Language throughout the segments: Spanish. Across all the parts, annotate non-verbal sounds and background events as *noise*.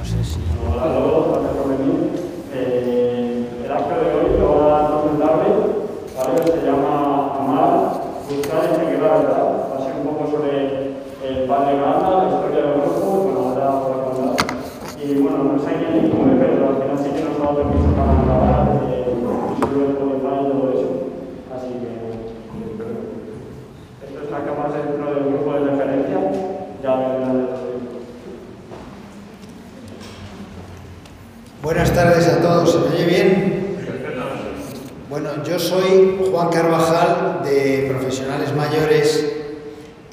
No sé si... Hola a todos, gracias por venir. Eh, el acto de hoy lo va a presentarle, ¿vale? Se llama Amar, buscar y seguir la verdad. Va a ser un poco sobre el padre Granada, la historia del grupo, bueno, ahora os a. Y bueno, no sé quién es, como pero al final sí que nos ha dado permiso para grabar, eh, subir el Spotify y todo eso. Así que, esto está capaz dentro del grupo de referencia, ya de los Buenas tardes a todos, ¿se me oye bien? Bueno, yo soy Juan Carvajal de Profesionales Mayores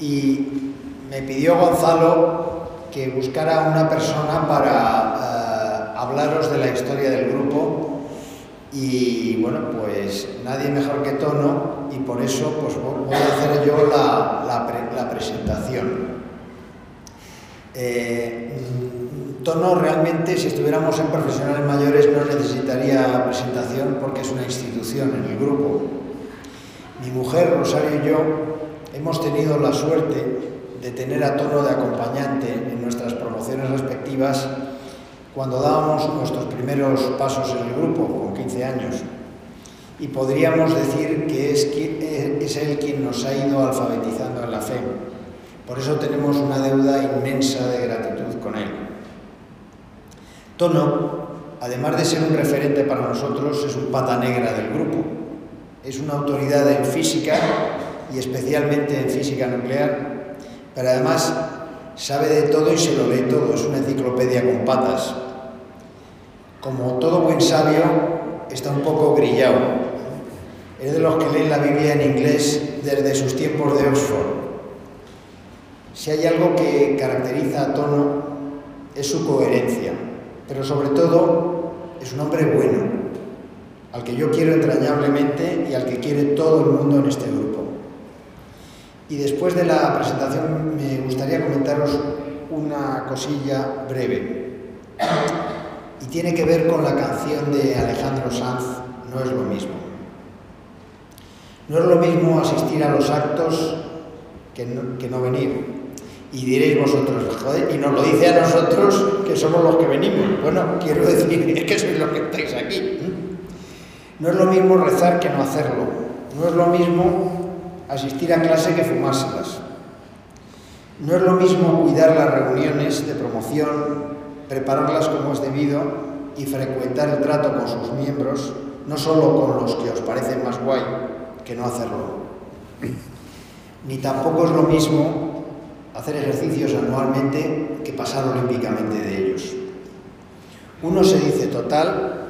y me pidió Gonzalo que buscara una persona para eh, hablaros de la historia del grupo y bueno, pues nadie mejor que Tono y por eso pues voy a hacer yo la, la pre- la presentación. Eh, Tono realmente, si estuviéramos en profesionales mayores, no necesitaría presentación porque es una institución en el grupo. Mi mujer, Rosario y yo, hemos tenido la suerte de tener a Tono de acompañante en nuestras promociones respectivas cuando dábamos nuestros primeros pasos en el grupo, con 15 años. Y podríamos decir que es, eh, es él quien nos ha ido alfabetizando en la fe. Por eso tenemos una deuda inmensa de gratitud con él. Tono, además de ser un referente para nosotros, es un pata negra del grupo. Es una autoridad en física y especialmente en física nuclear, pero además sabe de todo y se lo lee todo, es una enciclopedia con patas. Como todo buen sabio, está un poco grillado. Es de los que leen la Biblia en inglés desde sus tiempos de Oxford. Si hay algo que caracteriza a Tono es su coherencia, pero sobre todo es un hombre bueno, al que yo quiero entrañablemente y al que quiere todo el mundo en este grupo. Y después de la presentación me gustaría comentaros una cosilla breve. Y tiene que ver con la canción de Alejandro Sanz, No es lo mismo. No es lo mismo asistir a los actos que no, que no venir. Y diréis vosotros, joder, y nos lo dice a nosotros que somos los que venimos. Bueno, quiero decir, *laughs* que sois los que estáis aquí. No es lo mismo rezar que no hacerlo. No es lo mismo asistir a clase que fumárselas. No es lo mismo cuidar las reuniones de promoción, prepararlas como es debido y frecuentar el trato con sus miembros, no solo con los que os parecen más guay, que no hacerlo. Ni tampoco es lo mismo hacer ejercicios anualmente que pasar olímpicamente de ellos. Uno se dice total,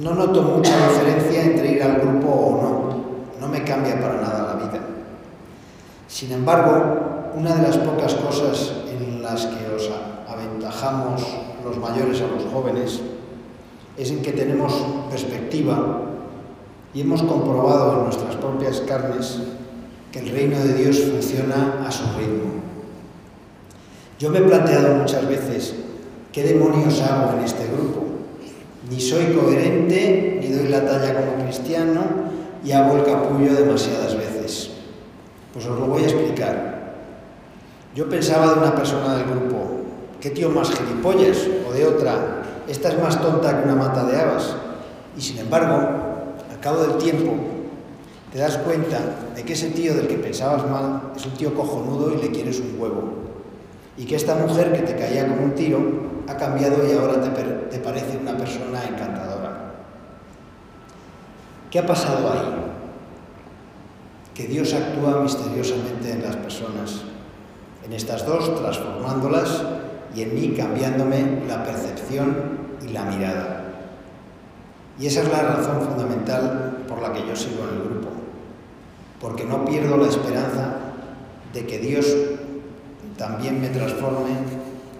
no noto mucha diferencia entre ir al grupo o no, no me cambia para nada la vida. Sin embargo, una de las pocas cosas en las que os aventajamos los mayores a los jóvenes es en que tenemos perspectiva y hemos comprobado en nuestras propias carnes que el reino de Dios funciona a su ritmo. Yo me he planteado muchas veces qué demonios hago en este grupo. Ni soy coherente, ni doy la talla como cristiano y hago el capullo demasiadas veces. Pues os lo voy a explicar. Yo pensaba de una persona del grupo, ¿qué tío más gilipollas? O de otra, esta es más tonta que una mata de habas. Y sin embargo, al cabo del tiempo, te das cuenta de que ese tío del que pensabas mal es un tío cojonudo y le quieres un huevo. Y que esta mujer que te caía como un tiro ha cambiado y ahora te, te parece una persona encantadora. ¿Qué ha pasado ahí? Que Dios actúa misteriosamente en las personas, en estas dos transformándolas y en mí cambiándome la percepción y la mirada. Y esa es la razón fundamental por la que yo sigo en el grupo, porque no pierdo la esperanza de que Dios también me transforme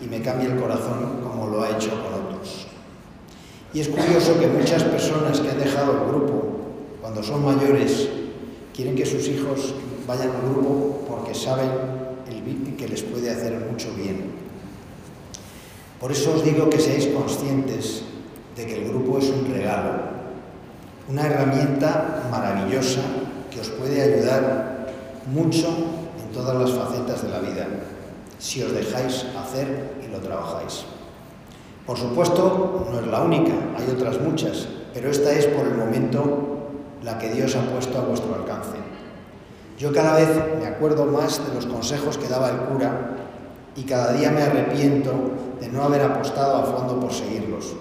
y me cambie el corazón como lo ha hecho con otros. Y es curioso que muchas personas que han dejado el grupo, cuando son mayores, quieren que sus hijos vayan al grupo porque saben el que les puede hacer mucho bien. Por eso os digo que seáis conscientes de que el grupo es un regalo, una herramienta maravillosa que os puede ayudar mucho en todas las facetas de la vida, si os dejáis hacer y lo trabajáis. Por supuesto, no es la única, hay otras muchas, pero esta es por el momento la que Dios ha puesto a vuestro alcance. Yo cada vez me acuerdo más de los consejos que daba el cura y cada día me arrepiento de no haber apostado a fondo por seguirlos.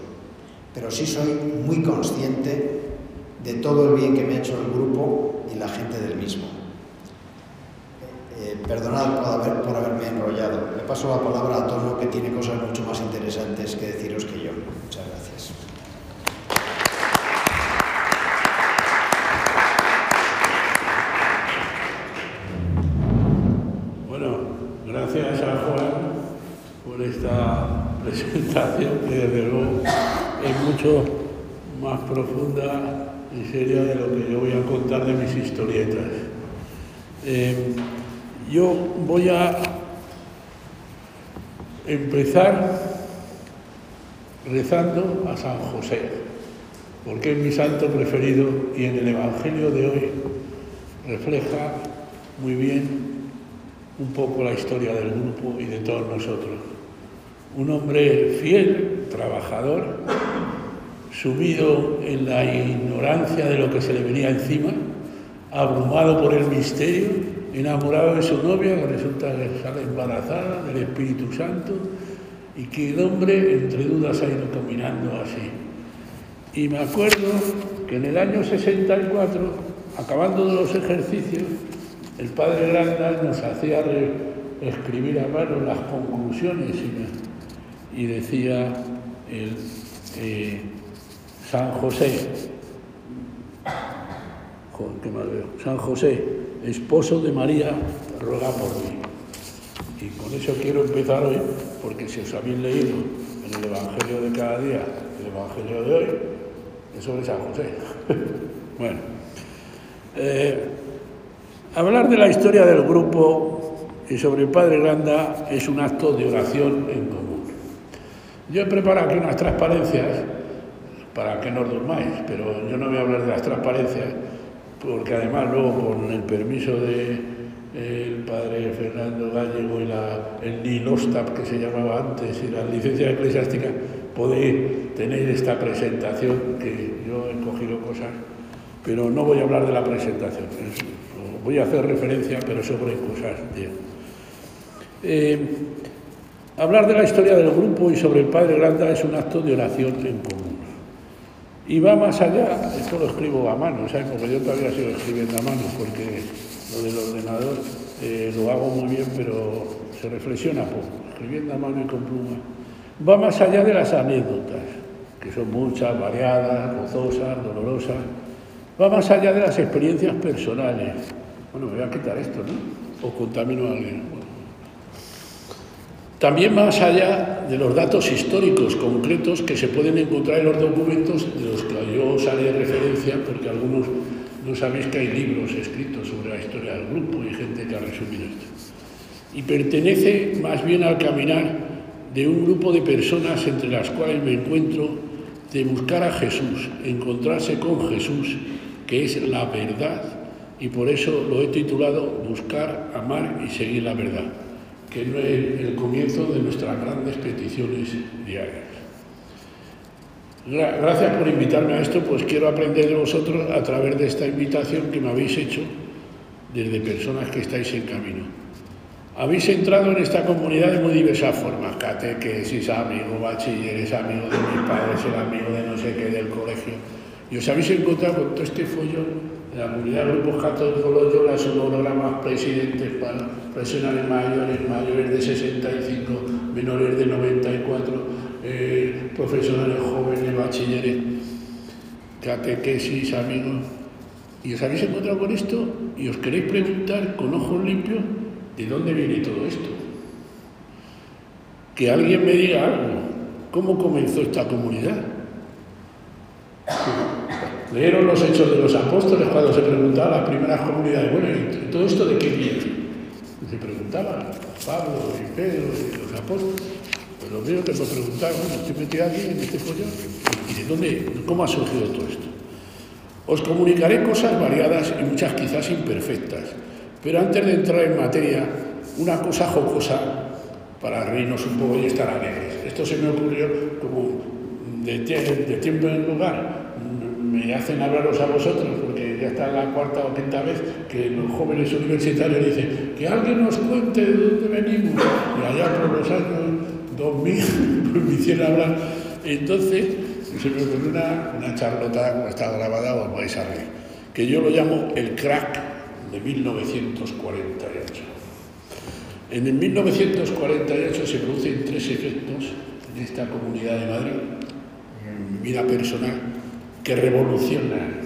Pero sí soy muy consciente de todo el bien que me ha hecho el grupo y la gente del mismo. Eh, perdonad por, haber, por haberme enrollado. Le paso la palabra a Tono, que tiene cosas mucho más interesantes que deciros que yo. Muchas gracias. Bueno, gracias a Juan por esta presentación que desde luego es mucho más profunda y seria de lo que yo voy a contar de mis historietas. Eh, yo voy a empezar rezando a San José, porque es mi santo preferido y en el Evangelio de hoy refleja muy bien un poco la historia del grupo y de todos nosotros. Un hombre fiel, trabajador, sumido en la ignorancia de lo que se le venía encima, abrumado por el misterio, enamorado de su novia, que resulta que sale embarazada del Espíritu Santo, y que el hombre entre dudas ha ido caminando así. Y me acuerdo que en el año 64, acabando los ejercicios, el padre Granda nos hacía escribir a mano las conclusiones y, decía el, eh, San José, San José, esposo de María, ruega por mí. Y con eso quiero empezar hoy, porque si os habéis leído en el Evangelio de cada día, el Evangelio de hoy, es sobre San José. *laughs* bueno, eh, hablar de la historia del grupo y sobre el Padre Granda es un acto de oración en común. Yo he preparado aquí unas transparencias para que no os durmáis, pero yo no voy a hablar de las transparencias, porque además luego con el permiso de el padre Fernando Gallego y la, el NILOSTAP que se llamaba antes y la licencia eclesiástica, podéis tener esta presentación que yo he cogido cosas, pero no voy a hablar de la presentación, voy a hacer referencia, pero sobre cosas de... Eh, hablar de la historia del grupo y sobre el Padre Granda es un acto de oración en común. Y va más allá, esto lo escribo a mano, ¿sabes? Porque yo todavía sigo escribiendo a mano, porque lo del ordenador eh, lo hago muy bien, pero se reflexiona poco, escribiendo a mano y con pluma. Va más allá de las anécdotas, que son muchas, variadas, gozosas, dolorosas. Va más allá de las experiencias personales. Bueno, me voy a quitar esto, ¿no? O contamino a alguien. También más allá de los datos históricos concretos que se pueden encontrar en los documentos de los que yo os haré referencia, porque algunos no sabéis que hay libros escritos sobre la historia del grupo y gente que ha resumido esto. Y pertenece más bien al caminar de un grupo de personas entre las cuales me encuentro de buscar a Jesús, encontrarse con Jesús, que es la verdad, y por eso lo he titulado Buscar, amar y seguir la verdad, es el comienzo de nuestras grandes peticiones diarias. Gracias por invitarme a esto, pues quiero aprender de vosotros a través de esta invitación que me habéis hecho desde personas que estáis en camino. Habéis entrado en esta comunidad de muy diversas formas, catequesis, amigo, bachilleres, amigo de mis padres, el amigo de no sé qué del colegio. Y os habéis encontrado con todo este follón la comunidad de grupos católicos, los las sonogramas, presidentes para profesionales mayores, mayores de 65, menores de 94 eh, profesionales jóvenes, bachilleres, catequesis, amigos, y os habéis encontrado con esto y os queréis preguntar con ojos limpios de dónde viene todo esto. Que alguien me diga algo, ¿cómo comenzó esta comunidad? Leyeron los hechos de los apóstoles cuando se preguntaban las primeras comunidades, bueno, ¿y todo esto de qué viene? se preguntaban Pablo y Pedro y los apóstoles. Lo primero que me preguntaron, estoy metido aquí en este follón, ¿y de dónde, cómo ha surgido todo esto? Os comunicaré cosas variadas y muchas quizás imperfectas, pero antes de entrar en materia, una cosa jocosa para reírnos un poco y estar alegres. esto se me ocurrió como de tiempo en lugar, me hacen hablaros a vosotros, porque ya está la cuarta o quinta vez que los jóvenes universitarios dicen que alguien nos cuente de dónde venimos. Y allá por los años 2000 *laughs* me hicieron hablar. Entonces se me ocurrió una, una charlota, como está grabada, os vais a reír, que yo lo llamo el crack de 1948. En el 1948 se producen tres efectos en esta comunidad de Madrid, en mi vida personal, que revolucionan,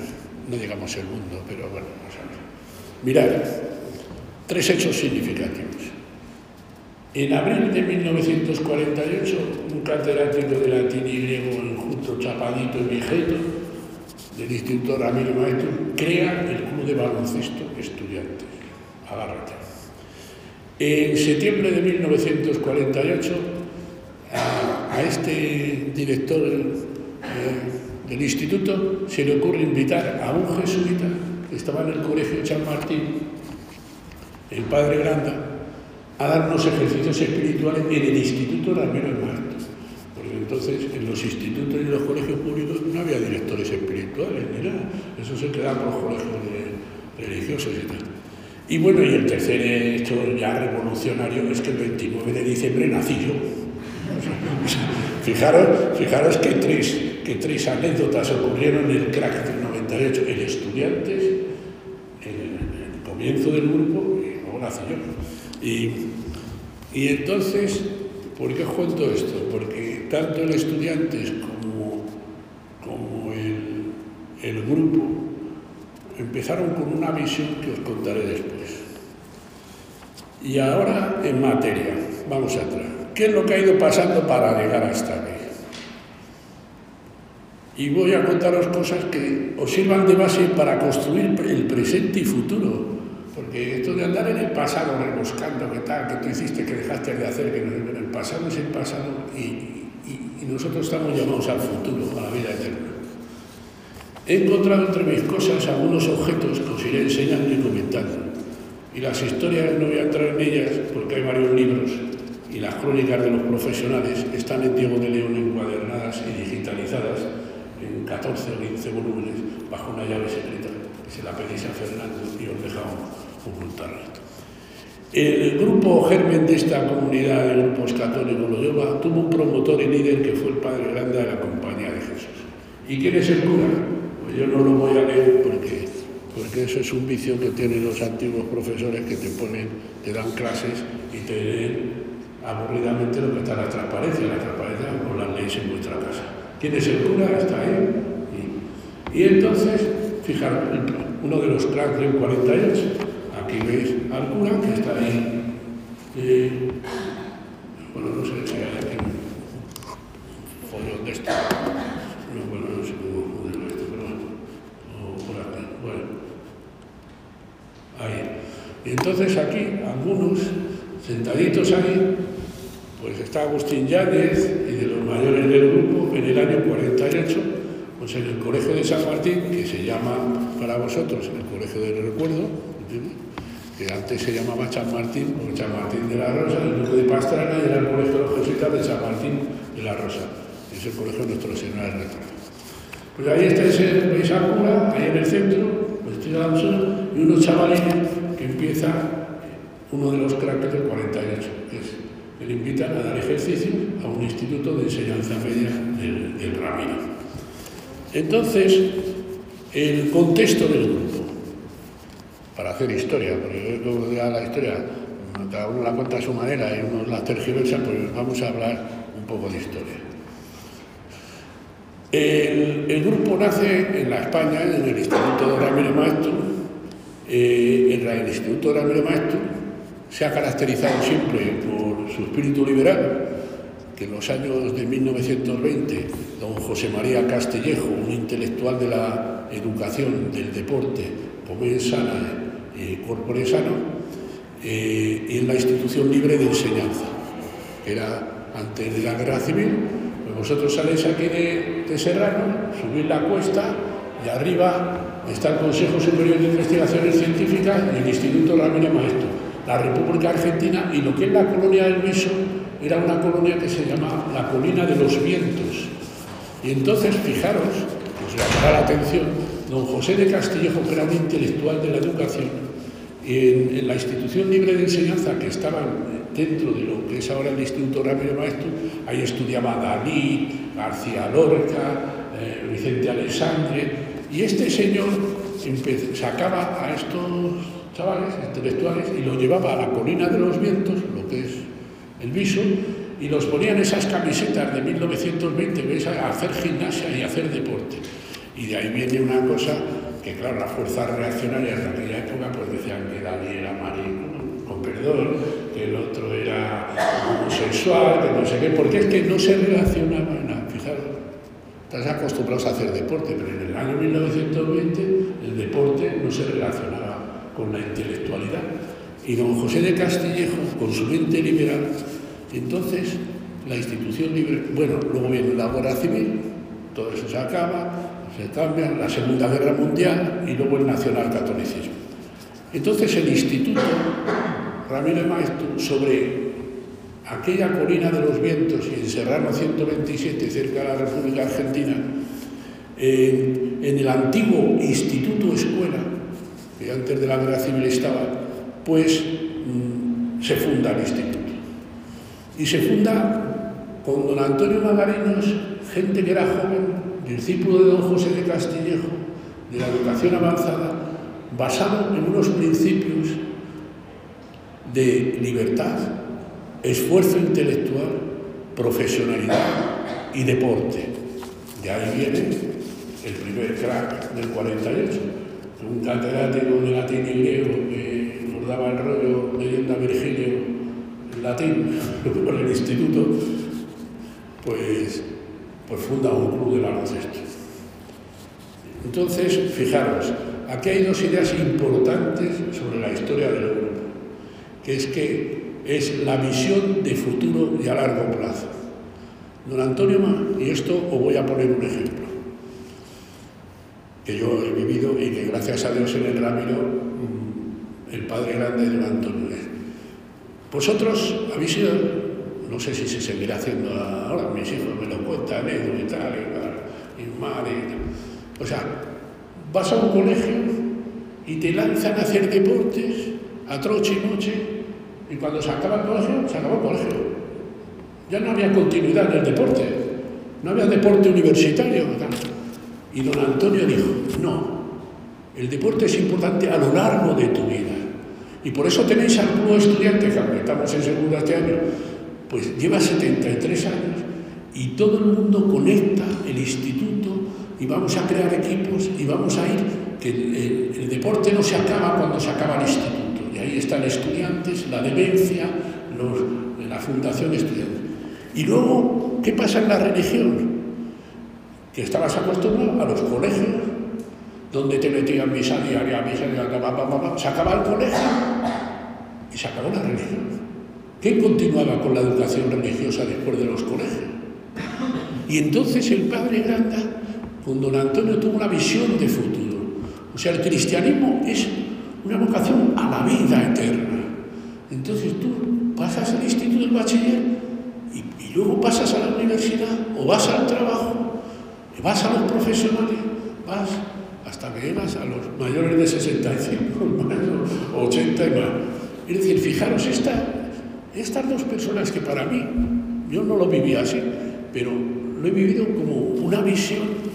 no digamos el mundo, pero bueno, vamos a ver. Mirad, tres hechos significativos. En abril de 1948, un catedrático de latín y griego injusto, chapadito y viejito, del Instituto Ramiro Maestro, crea el Club de Baloncesto Estudiantes. Agárrate. En septiembre de 1948, a, este director eh, del instituto se le ocurre invitar a un jesuita que estaba en el colegio de San Martín, el padre Granda, a dar unos ejercicios espirituales en el Instituto Ramiro Marto. Porque entonces en los institutos y los colegios públicos no había directores espirituales ni nada. Eso se quedaba por los colegios religiosos y tal. Y bueno, y el tercer hecho ya revolucionario es que el 29 de diciembre nací yo. *laughs* Fijaros, fijaros que, tres, que tres anécdotas ocurrieron en el crack del 98. El estudiantes, el, el comienzo del grupo y luego nací y entonces, ¿por qué os cuento esto? Porque tanto el estudiantes como, como el, el grupo empezaron con una visión que os contaré después. Y ahora en materia, vamos atrás. ¿Qué es lo que ha ido pasando para llegar hasta aquí? Y voy a contaros cosas que os sirvan de base para construir el presente y futuro. Porque esto de andar en el pasado rebuscando, que tal, que tú hiciste, que dejaste de hacer, que en el pasado es el pasado y, y nosotros estamos llamados al futuro, a la vida eterna. He encontrado entre mis cosas algunos objetos que os iré enseñando y comentando. Y las historias no voy a entrar en ellas porque hay varios libros las crónicas de los profesionales están en Diego de León encuadernadas y digitalizadas en 14 o 15 volúmenes bajo una llave secreta que se la pedís a Fernando y os dejamos ocultarla. El grupo germen de esta comunidad de grupos católicos Loyola tuvo un promotor y líder que fue el padre grande de la Compañía de Jesús. ¿Y quién es el cura? yo no lo voy a leer porque, porque eso es un vicio que tienen los antiguos profesores que te ponen, te dan clases y te leen aburridamente lo que está la transparencia. La transparencia no la leéis en vuestra casa. ¿Quién es el cura? Está ahí. Y, entonces, fijaros, uno de los cracks del 48, aquí veis al cura que está ahí. Eh, bueno, no sé si hay aquí un follón de esto. Bueno, no sé Y entonces aquí, algunos, sentaditos ahí, está Agustín Yáñez y de los mayores del grupo en el año 48, pues en el Colegio de San Martín, que se llama para vosotros el Colegio del Recuerdo, que antes se llamaba San Martín, o San Martín de la Rosa, el Duque de Pastrana y era el Colegio de los Jesuitas de San Martín de la Rosa, es el Colegio de Nuestro Señor del Recuerdo. Pues ahí está ese, veis ahí en el centro, vestido de y unos chavales que empieza uno de los cracks del 48, que es que le invitan a dar ejercicio a un instituto de enseñanza media del, del Ramiro. Entonces, el contexto del grupo, para hacer historia, porque yo ya la historia, cada uno la cuenta a su manera y uno la tergiversa, pues vamos a hablar un poco de historia. El, grupo nace en la España, en el Instituto de Ramiro Maestro, eh, el Instituto de Ramiro Maestro se ha caracterizado siempre por su espíritu liberal, que en los años de 1920 don José María Castellejo, un intelectual de la educación, del deporte, comer sana y corpore sano, eh, en la institución libre de enseñanza, que era antes de la guerra civil. Pues vosotros saléis aquí de, de Serrano, subís la cuesta y arriba está el Consejo Superior de Investigaciones Científicas y el Instituto Ramiro Maestro, la República Argentina y lo que es la colonia del Meso era una colonia que se llama la Colina de los Vientos. Y entonces, fijaros, os llamará la atención, don José de Castillejo, que era un intelectual de la educación, en, la institución libre de enseñanza que estaba dentro de lo que es ahora el Instituto Ramiro Maestro, ahí estudiaba Dalí, García Lorca, eh, Vicente Alexandre, y este señor sacaba a estos chavales intelectuales y los llevaba a la colina de los vientos, lo que es el viso, y los ponían esas camisetas de 1920 ¿ves? a hacer gimnasia y a hacer deporte. Y de ahí viene una cosa que, claro, las fuerzas reaccionarias de aquella época pues decían que Dalí era marido, con perdón, que el otro era homosexual, que no sé qué, porque es que no se relacionaba nada. Fijaros, estás acostumbrados a hacer deporte, pero en el año 1920 el deporte no se relacionaba con la intelectualidad. Y don José de Castillejo, con su mente liberal, entonces la institución libre, bueno, luego viene la guerra civil, todo eso se acaba, se cambia, la Segunda Guerra Mundial y luego el nacionalcatolicismo. Entonces el Instituto Ramírez Maestro sobre aquella colina de los vientos y en Serrano 127, cerca de la República Argentina, en, el antiguo Instituto Escuela, que antes de la Guerra Civil estaba, pues mm, se funda el instituto. Y se funda con don Antonio Magarinos, gente que era joven, discípulo de don José de Castillejo, de la educación avanzada, basado en unos principios de libertad, esfuerzo intelectual, profesionalidad y deporte. De ahí viene el primer crack del 48, un catedrático de latín y griego que nos daba el rollo leyendo a Virgilio en latín *laughs* por el instituto, pues pues funda un club de baloncesto. Entonces, fijaros, aquí hay dos ideas importantes sobre la historia del grupo, que es que es la visión de futuro y a largo plazo. Don Antonio y esto os voy a poner un ejemplo, que yo he vivido y que gracias a Dios en el Ramiro, mm, el padre grande de don Antonio Vosotros habéis sido no sé si se seguirá haciendo ahora, mis hijos me lo cuentan, Edu y tal, y, y madre. O sea, vas a un colegio y te lanzan a hacer deportes a troche y noche, y cuando se acaba el colegio, se acaba el colegio. Ya no había continuidad en el deporte, no había deporte universitario. Y don Antonio dijo, no, el deporte es importante a lo largo de tu vida. Y por eso tenéis algunos estudiantes, que estamos en segundo este año, pues lleva 73 años y todo el mundo conecta el instituto y vamos a crear equipos y vamos a ir, que el, deporte no se acaba cuando se acaba el instituto. Y ahí están estudiantes, la demencia, los, la fundación estudiantes. Y luego, ¿qué pasa en la religión? Que estabas acostumbrado a los colegios, donde te metían misa diaria, misa diaria, se acaba el colegio y se acabó la religión. ¿Quién continuaba con la educación religiosa después de los colegios? Y entonces el padre Granda, con don Antonio, tuvo una visión de futuro. O sea, el cristianismo es una vocación a la vida eterna. Entonces tú pasas al instituto del bachiller y, luego pasas a la universidad o vas al trabajo, vas a los profesionales, vas hasta que a los mayores de 65, 80 *laughs* y más. Es decir, fijaros, esta, estas dos personas que para mí, yo no lo viví así, pero lo he vivido como una visión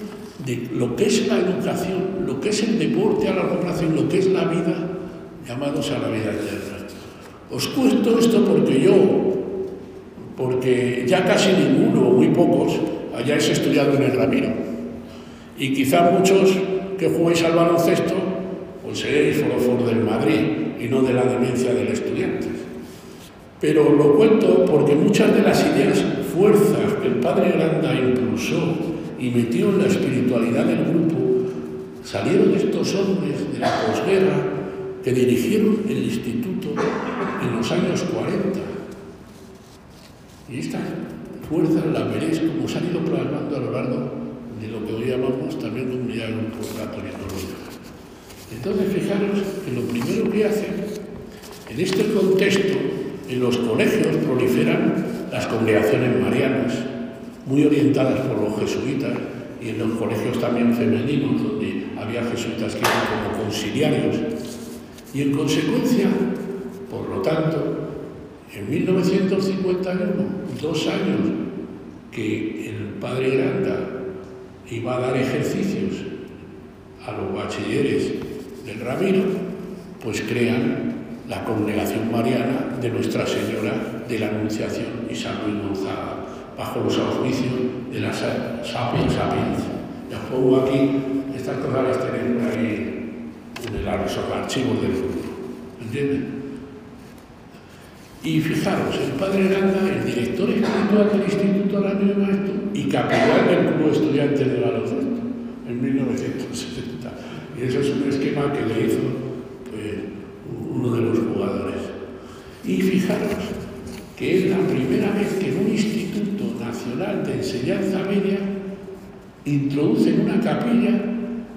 de lo que es la educación, lo que es el deporte a largo plazo lo que es la vida, llamados a la vida eterna. Os cuento esto porque yo, porque ya casi ninguno, muy pocos, hayáis estudiado en el Ramiro. Y quizá muchos que juguéis al baloncesto, pues seréis forofos del Madrid y no de la demencia del estudiante. Pero lo cuento porque muchas de las ideas, fuerzas que el padre Granda impulsó y metió en la espiritualidad del grupo, salieron de estos hombres de la posguerra que dirigieron el instituto en los años 40. Y estas fuerzas las veréis como se han ido plasmando a lo de lo que hoy llamamos también un grupo católico. Entonces, fijaros que lo primero que hacen en este contexto en los colegios proliferan las congregaciones marianas, muy orientadas por los jesuitas y en los colegios también femeninos, donde había jesuitas que eran como conciliarios. Y en consecuencia, por lo tanto, en 1951, dos años que el padre Granda iba a dar ejercicios a los bachilleres del Ramiro, pues crean la congregación mariana de Nuestra Señora de la Anunciación y San Luis Gonzaga, bajo los auspicios de la Sapiens Sapiens. Ya pongo aquí, estas cosas las tenemos ahí en los archivos del grupo. ¿Entienden? Y fijaros, el padre Granda, el director espiritual del Instituto Ramiro Maestro y capitán del Club Estudiantes de Baloncesto en 1970. Y eso es un esquema que le hizo pues, uno de los jugadores. Y fijaros que es la primera vez que en un Instituto Nacional de Enseñanza Media introducen una capilla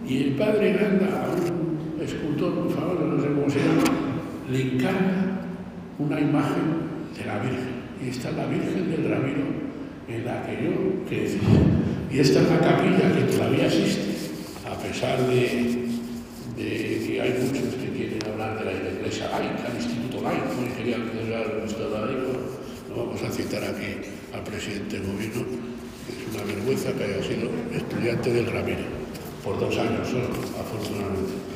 y el padre Granda, a un escultor, por favor, no sé cómo se llama, le encarga una imagen de la Virgen. Y está la Virgen del Ramiro en la que yo crecí. Y esta es la capilla que todavía existe, a pesar de, que hay muchos que quieren hablar de la iglesia laica, el instituto laico, y querían celebrar nuestro laico. No vamos a citar aquí al presidente del gobierno, es una vergüenza que haya sido estudiante del Ramiro, por dos años solo, afortunadamente.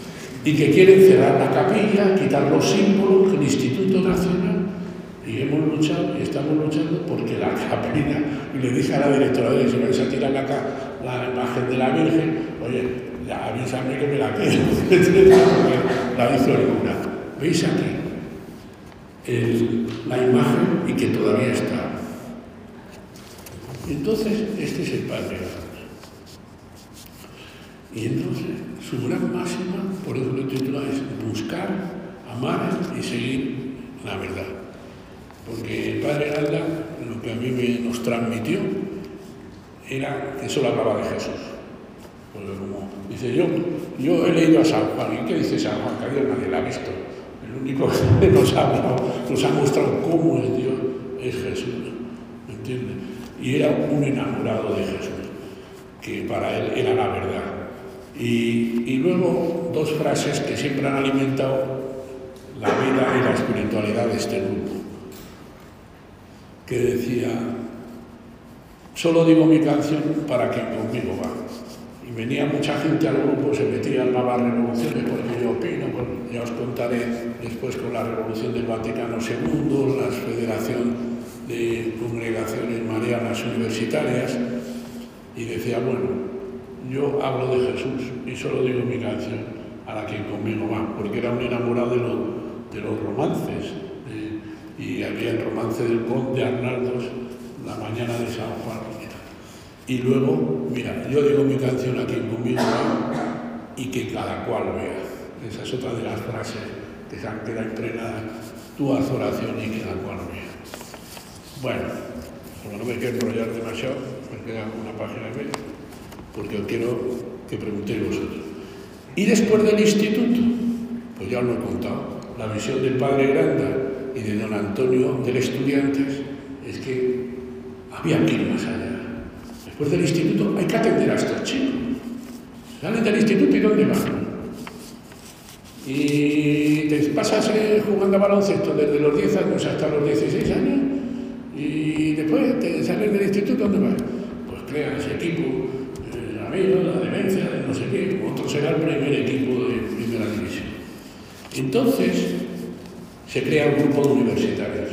Y que quieren cerrar la capilla, quitar los símbolos del Instituto Nacional y hemos luchado y estamos luchando porque la *laughs* capilla, y le dije a la directora de si vais a tirar la, la imagen de la Virgen, oye, ya avísame que me la quedo, *laughs* la hizo alguna. ¿Veis aquí? la imagen y que todavía está. Entonces, este es el Padre Y entonces, su gran máxima, por eso lo titula, es buscar, amar y seguir la verdad. Porque el padre Alda, lo que a mí me, nos transmitió, era que solo hablaba de Jesús. Como dice yo, yo he leído a San Juan, ¿y qué dice San Juan? Que nadie la ha visto. El único que *laughs* nos ha, nos ha mostrado cómo es Dios es Jesús. ¿Me entiendes? Y era un enamorado de Jesús, que para él era la verdad. Y, y luego dos frases que siempre han alimentado la vida y la espiritualidad de este grupo que decía, solo digo mi canción para quien conmigo va. Y venía mucha gente al grupo, se metían nuevas revoluciones, porque yo opino, ya os contaré después con la revolución del Vaticano II, la Federación de Congregaciones Marianas Universitarias, y decía, bueno, yo hablo de Jesús y solo digo mi canción para quien conmigo va, porque era un enamorado de, de los romances, y había el romance del conde Arnaldos, La mañana de San Juan. Y luego, mira, yo digo mi canción aquí conmigo y que cada cual vea. Esa es otra de las frases que se han quedado impregnada. Tú haz oración y cada cual vea. Bueno, como no me quiero enrollar demasiado, me queda una página y media, porque quiero que preguntéis vosotros. Y después del instituto, pues ya os lo he contado, la visión del padre Granda y de don Antonio del Estudiantes es que había que ir más allá. Después del instituto hay que atender a estos chicos. Salen del instituto y ¿dónde van? Y te pasas jugando a baloncesto desde los 10 años hasta los 16 años y después te sales del instituto, ¿dónde vas? Pues creas equipo, eh, la la demencia, no sé qué, otro será el primer equipo de primera división. Entonces, se crea un grupo de universitarios.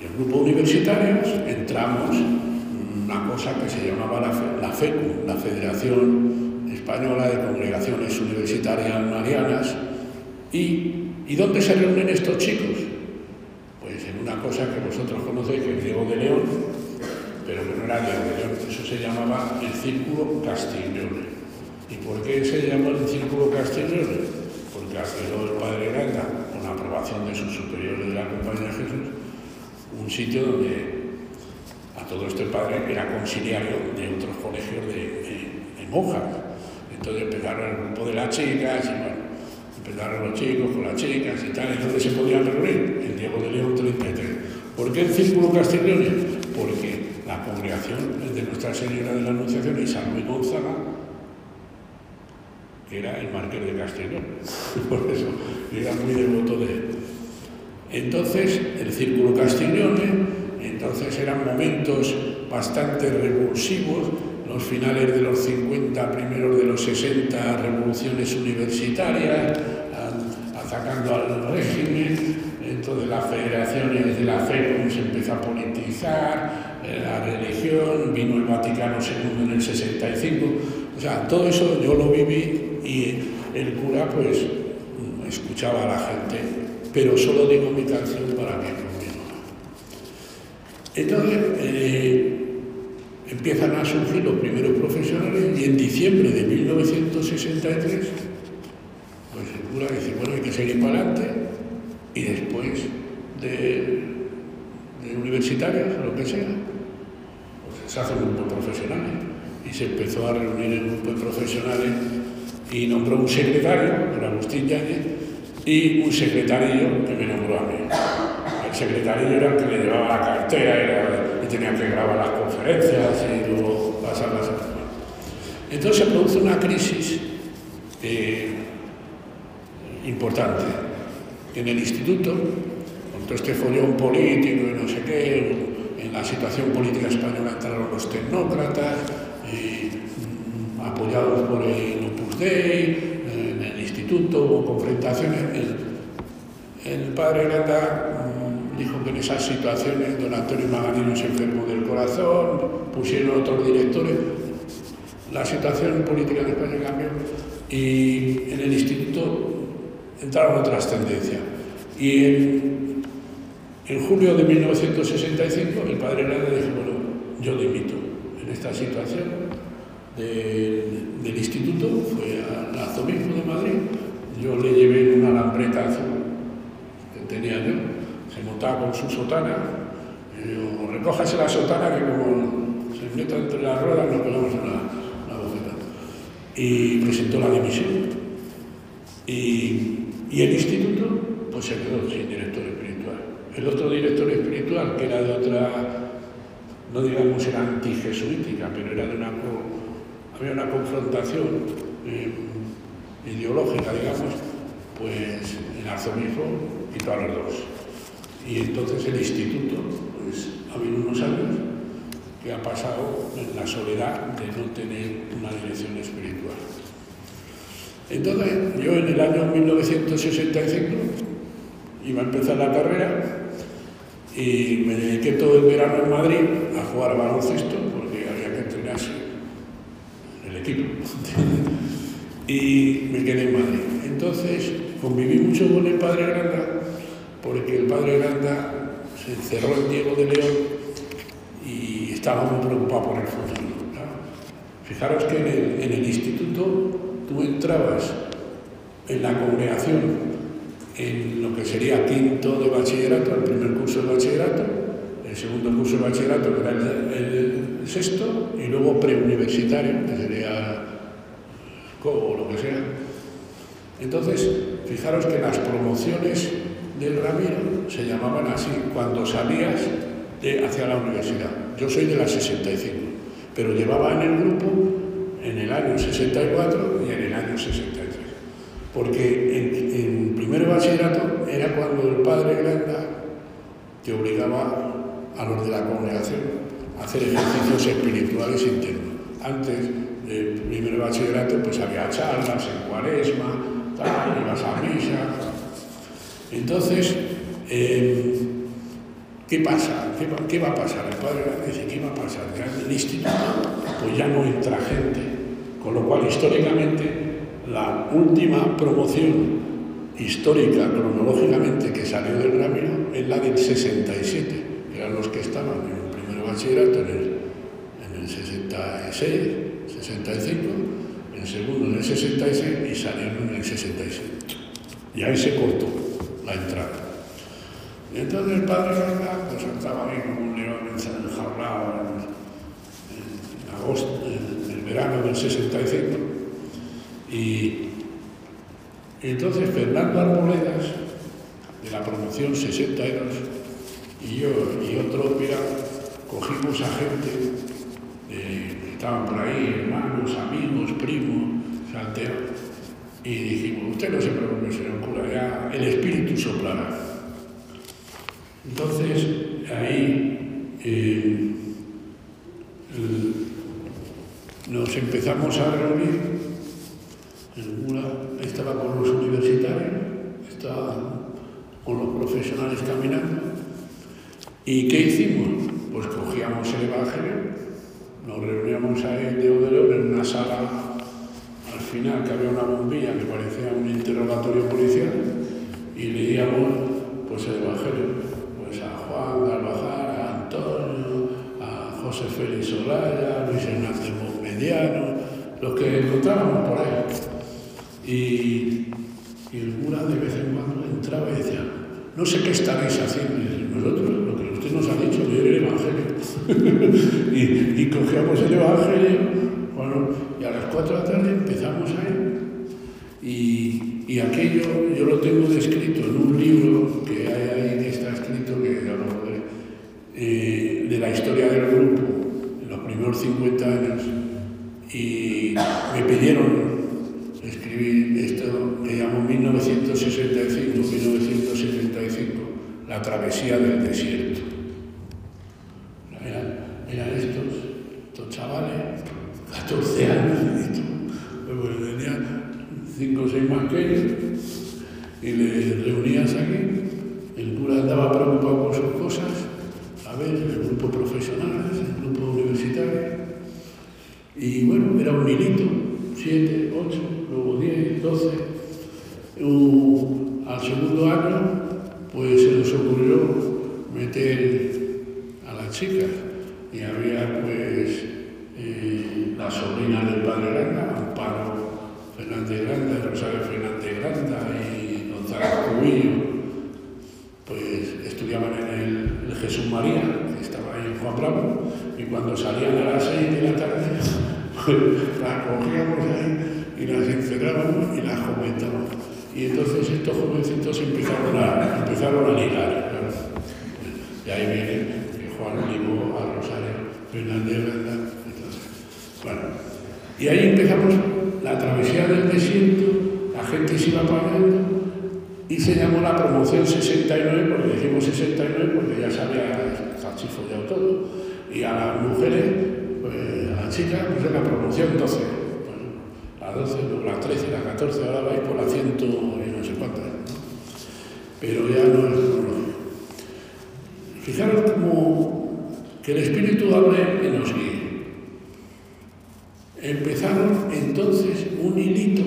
Y el grupo de universitarios entramos en una cosa que se llamaba la, FECU, la Federación Española de Congregaciones Universitarias Marianas. ¿Y, ¿Y dónde se reúnen estos chicos? Pues en una cosa que vosotros conocéis, que es Diego de León, pero que no era de León, eso se llamaba el Círculo Castiglione. ¿Y por qué se llama el Círculo Castiglione? Porque aquello del padre Granda la aprobación de sus superiores de la Compañía de Jesús, un sitio donde a todo este padre era conciliario de otros colegios de, monjas. Entonces empezaron el grupo de las chicas, y bueno, empezaron los chicos con las chicas y tal, entonces se podían reunir, el Diego de León 33. ¿Por qué el Círculo Castiglione? Congregación de Nuestra Señora de la Anunciación y San Luis Gonzaga, que era el marqués de Castellón, *laughs* por eso era muy devoto de él. Entonces, el Círculo Castiglione, entonces eran momentos bastante revulsivos, los finales de los 50, primeros de los 60, revoluciones universitarias, atacando al régimen, entonces las federaciones de la fe se empezó a politizar, eh, la religión, vino el Vaticano II en el 65, o sea, todo eso yo lo viví y el cura pues escuchaba a la gente, pero solo digo mi canción para que continúe. Entonces, eh, empiezan a surgir los primeros profesionales y en diciembre de 1963, pues el cura dice, bueno, hay que seguir para adelante y después de, universitarios o lo que sea, pues se hace un grupo de profesionales y se empezó a reunir el grupo de profesionales y nombró un secretario, don Agustín Yáñez, y un secretario que me nombró a mí. El secretario era el que le llevaba la cartera y tenía que grabar las conferencias y luego pasarlas a Entonces se produce una crisis eh, importante en el instituto, con todo este follón político y no sé qué, en la situación política española entraron los tecnócratas, mm, apoyados por el Opus Dei, en el instituto hubo confrontaciones. El, padre Granda mm, dijo que en esas situaciones don Antonio Magalino se enfermó del corazón, pusieron otros directores, la situación política en España cambió y en el instituto entraron otras tendencias. Y en, julio de 1965 el padre Hernández dijo, bueno, yo dimito en esta situación del instituto, fue al arzobispo de Madrid, yo le llevé una lambreta azul que tenía yo, se montaba con su sotana, yo, recójase la sotana que como se meta entre las ruedas nos pegamos una bofeta. Y presentó la dimisión. Y y el instituto pues se quedó sin director espiritual. El otro director espiritual, que era de otra, no digamos era antijesuítica, pero era de una, había una confrontación eh, ideológica, digamos, pues el arzobispo quitó a los dos. Y entonces el instituto, pues ha habido unos años que ha pasado en la soledad de no tener una dirección espiritual. Entonces, yo en el año 1965 iba a empezar la carrera y me dediqué todo el verano en Madrid a jugar baloncesto porque había que entrenarse el equipo. *laughs* y me quedé en Madrid. Entonces, conviví mucho con el padre Granda porque el padre Granda se encerró en Diego de León y estaba muy preocupado por el futuro. Fijaros que en el instituto tú entrabas en la congregación en lo que sería quinto de bachillerato, el primer curso de bachillerato, el segundo curso de bachillerato, que era el, sexto, y luego preuniversitario, que sería CO o lo que sea. Entonces, fijaros que las promociones del Ramiro se llamaban así cuando salías hacia la universidad. Yo soy de la 65, pero llevaba en el grupo en el año 64 y en el año 63. Porque en, en primero bachillerato era cuando el padre Granda te obligaba a los de la congregación a hacer ejercicios espirituales internos. Antes del primer bachillerato pues había charlas en cuaresma, tal, ibas a misa. Entonces, eh, ¿qué pasa? ¿Qué, va a pasar? El padre dice, ¿qué va a pasar? En el instituto pues ya no entra gente con lo cual, históricamente, la última promoción histórica, cronológicamente, que salió del Ramiro es la del 67, que eran los que estaban en el primer bachillerato en el, en el 66, 65, en el segundo en el 66 y salieron en el 67. Y ahí se cortó la entrada. Y entonces el padre Fernández pues, estaba ahí como un león enjaulado en, en agosto, verano del 65. Y, entonces Fernando Arboledas, de la promoción 62, y yo y otro, mira, cogimos a gente eh, estaban por ahí, hermanos, amigos, primos, salteros, y dijimos, usted no se preocupe, señor cura, ya el espíritu soplará. Entonces, ahí eh, nos empezamos a reunir, el cura estaba con los universitarios, estaba con los profesionales caminando, ¿y qué hicimos? Pues cogíamos el Evangelio, nos reuníamos ahí de Odeón en una sala al final que había una bombilla que parecía un interrogatorio policial y leíamos pues el Evangelio pues a Juan Galvajal, a Antonio, a José Félix Olaya, a Luis Hernández Mediano, los que encontrábamos por ahí. Y, y el de vez en cuando entraba y decía, no sé qué estaréis haciendo. Y nosotros, lo que usted nos ha dicho, leer el Evangelio. *laughs* y, y cogíamos el Evangelio, bueno, y a las cuatro de la tarde empezamos ahí. Y, y aquello yo lo tengo descrito en un libro que hay ahí, que está escrito, que eh, de la historia del grupo, en los primeros 50 años. Y me pidieron escribir esto, llamo 1965-1975, la travesía del desierto. Eran, eran estos, estos chavales, 14 años, pues tenían 5 o 6 más que ellos, y les reunías aquí, el cura andaba preocupado por sus cosas, a ver, el grupo profesional, el grupo universitario, y bueno, era un milito, 7, 8, luego 10, 12. Uh, al segundo año, pues se nos ocurrió meter a las chicas y había pues eh, la sobrina del padre Granda, Amparo Fernández Granda, Rosario Fernández Granda y Gonzalo Cubillo, pues estudiaban en el, el, Jesús María, que estaba ahí en Juan Bravo, y cuando salían a las 6 de la tarde, *laughs* pues las cogíamos ahí y las encerrábamos y las comentábamos. Y entonces estos jovencitos empezaron a, empezaron a ligar. Y ahí viene Juan ligó a Rosario Fernández Granda. Bueno, y ahí empezamos la travesía del desierto, la gente se iba pagando y se llamó la promoción 69, porque decimos 69 porque ya se había salchifollado todo, y a las mujeres, pues, a las chicas, pues la promoción 12. Bueno, la 12, la 13, la 14, ahora vais por la 100 y no sé cuántas. Pero ya no es lógico. Fijaros como que el Espíritu hable y nos guíe. Empezaron entonces un hilito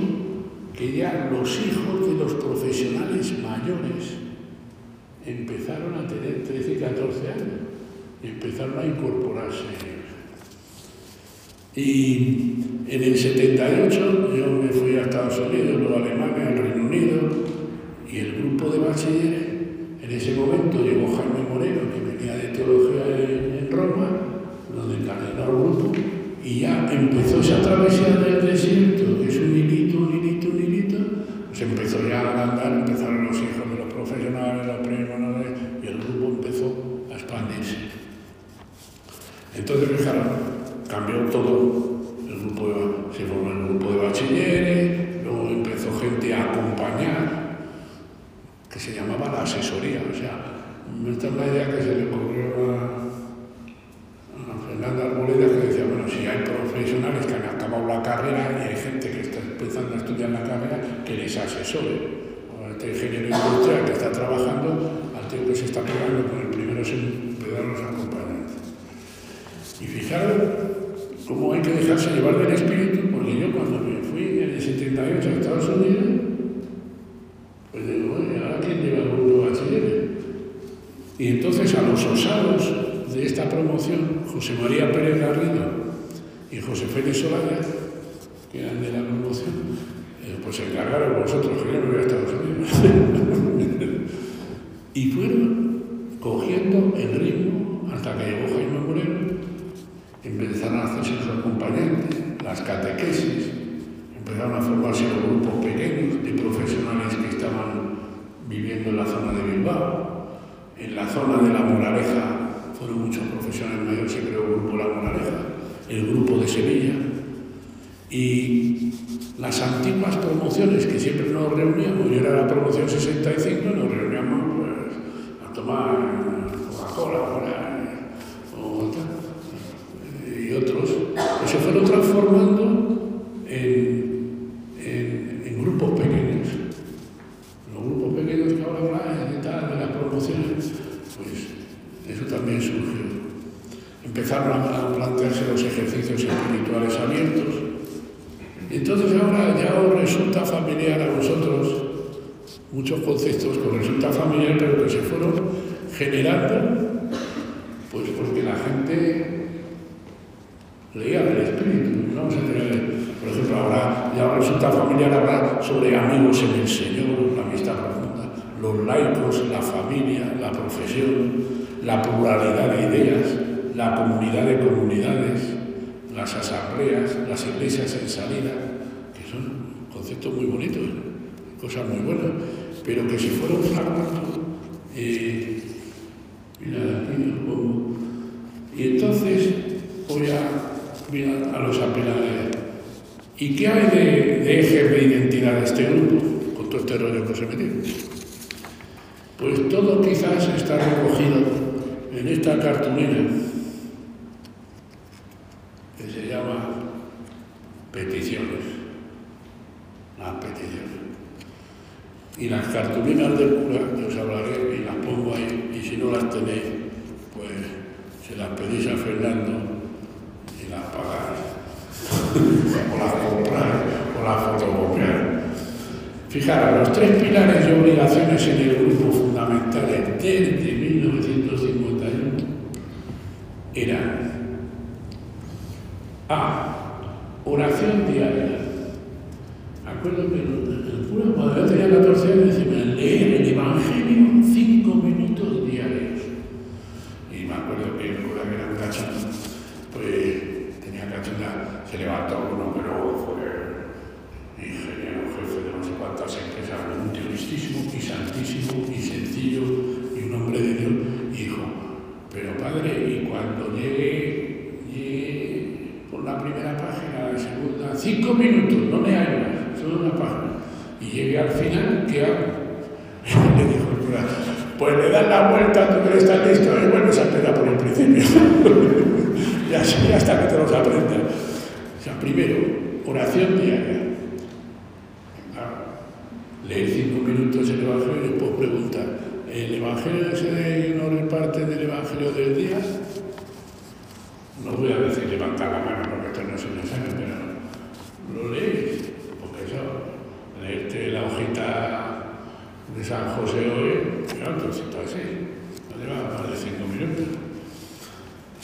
que ya los hijos de los profesionales mayores empezaron a tener 13 y 14 años empezaron a incorporarse. Y en el 78 yo me fui a Estados Unidos, luego a Alemania, al Reino Unido, y el grupo de bachilleres, en ese momento llegó Jaime Moreno, que venía de teología en, Roma, donde encarnó el grupo, y ya empezó esa travesía del desierto, que es un hilito, un hilito, un hilito, se empezó ya a andar, empezaron los hijos de los profesionales, los primos, ¿no? y el grupo empezó a expandirse. Entonces, fijaros, cambió todo. El grupo de, se formó el grupo de bachilleres, luego empezó gente a acompañar, que se llamaba la asesoría. O sea, esta es la idea que se le ocurrió a, a Fernanda Arboleda, que decía, bueno, si hay profesionales que han acabado la carrera y hay gente que está empezando a estudiar la carrera, que les asesore. Este ingeniero industrial que está trabajando, al tiempo que se está pegando con el primero sin pegarnos a acompañar. Y fijaros cómo hay que dejarse llevar del espíritu, porque yo cuando me fui en el 78 a Estados Unidos, pues digo, oye, ¿ahora quién lleva el grupo de bachilleres? Y entonces a los osados de esta promoción, José María Pérez Garrido y José Félix Solaya, que eran de la promoción, pues se encargaron vosotros, que yo no voy a Estados Unidos. *laughs* y fueron cogiendo el ritmo hasta que llegó Jaime Moreno empezaron a hacerse las catequesis, empezaron a formarse grupos pequeños de profesionales que estaban viviendo en la zona de Bilbao, en la zona de la Moraleja, fueron muchos profesionales mayores, se creó el grupo La Moraleja, el grupo de Sevilla, y las antiguas promociones que siempre nos reuníamos, yo era la promoción 65, nos reuníamos pues, a tomar cinco minutos, no me hay más, solo una página. Y llegué al final, ¿qué hago? *laughs* le dijo el pues le das la vuelta, tú que estás listo y vuelves a empezar por el principio. y así hasta que te los aprendas. O sea, primero, oración diaria. Leer cinco minutos el Evangelio y después preguntar, ¿el Evangelio ese no reparte del Evangelio del día? No voy a decir levantar la mano porque esto no es un examen, pero lo lees, porque eso, leerte la hojita de San José hoy, claro, está así, no lleva más de cinco minutos.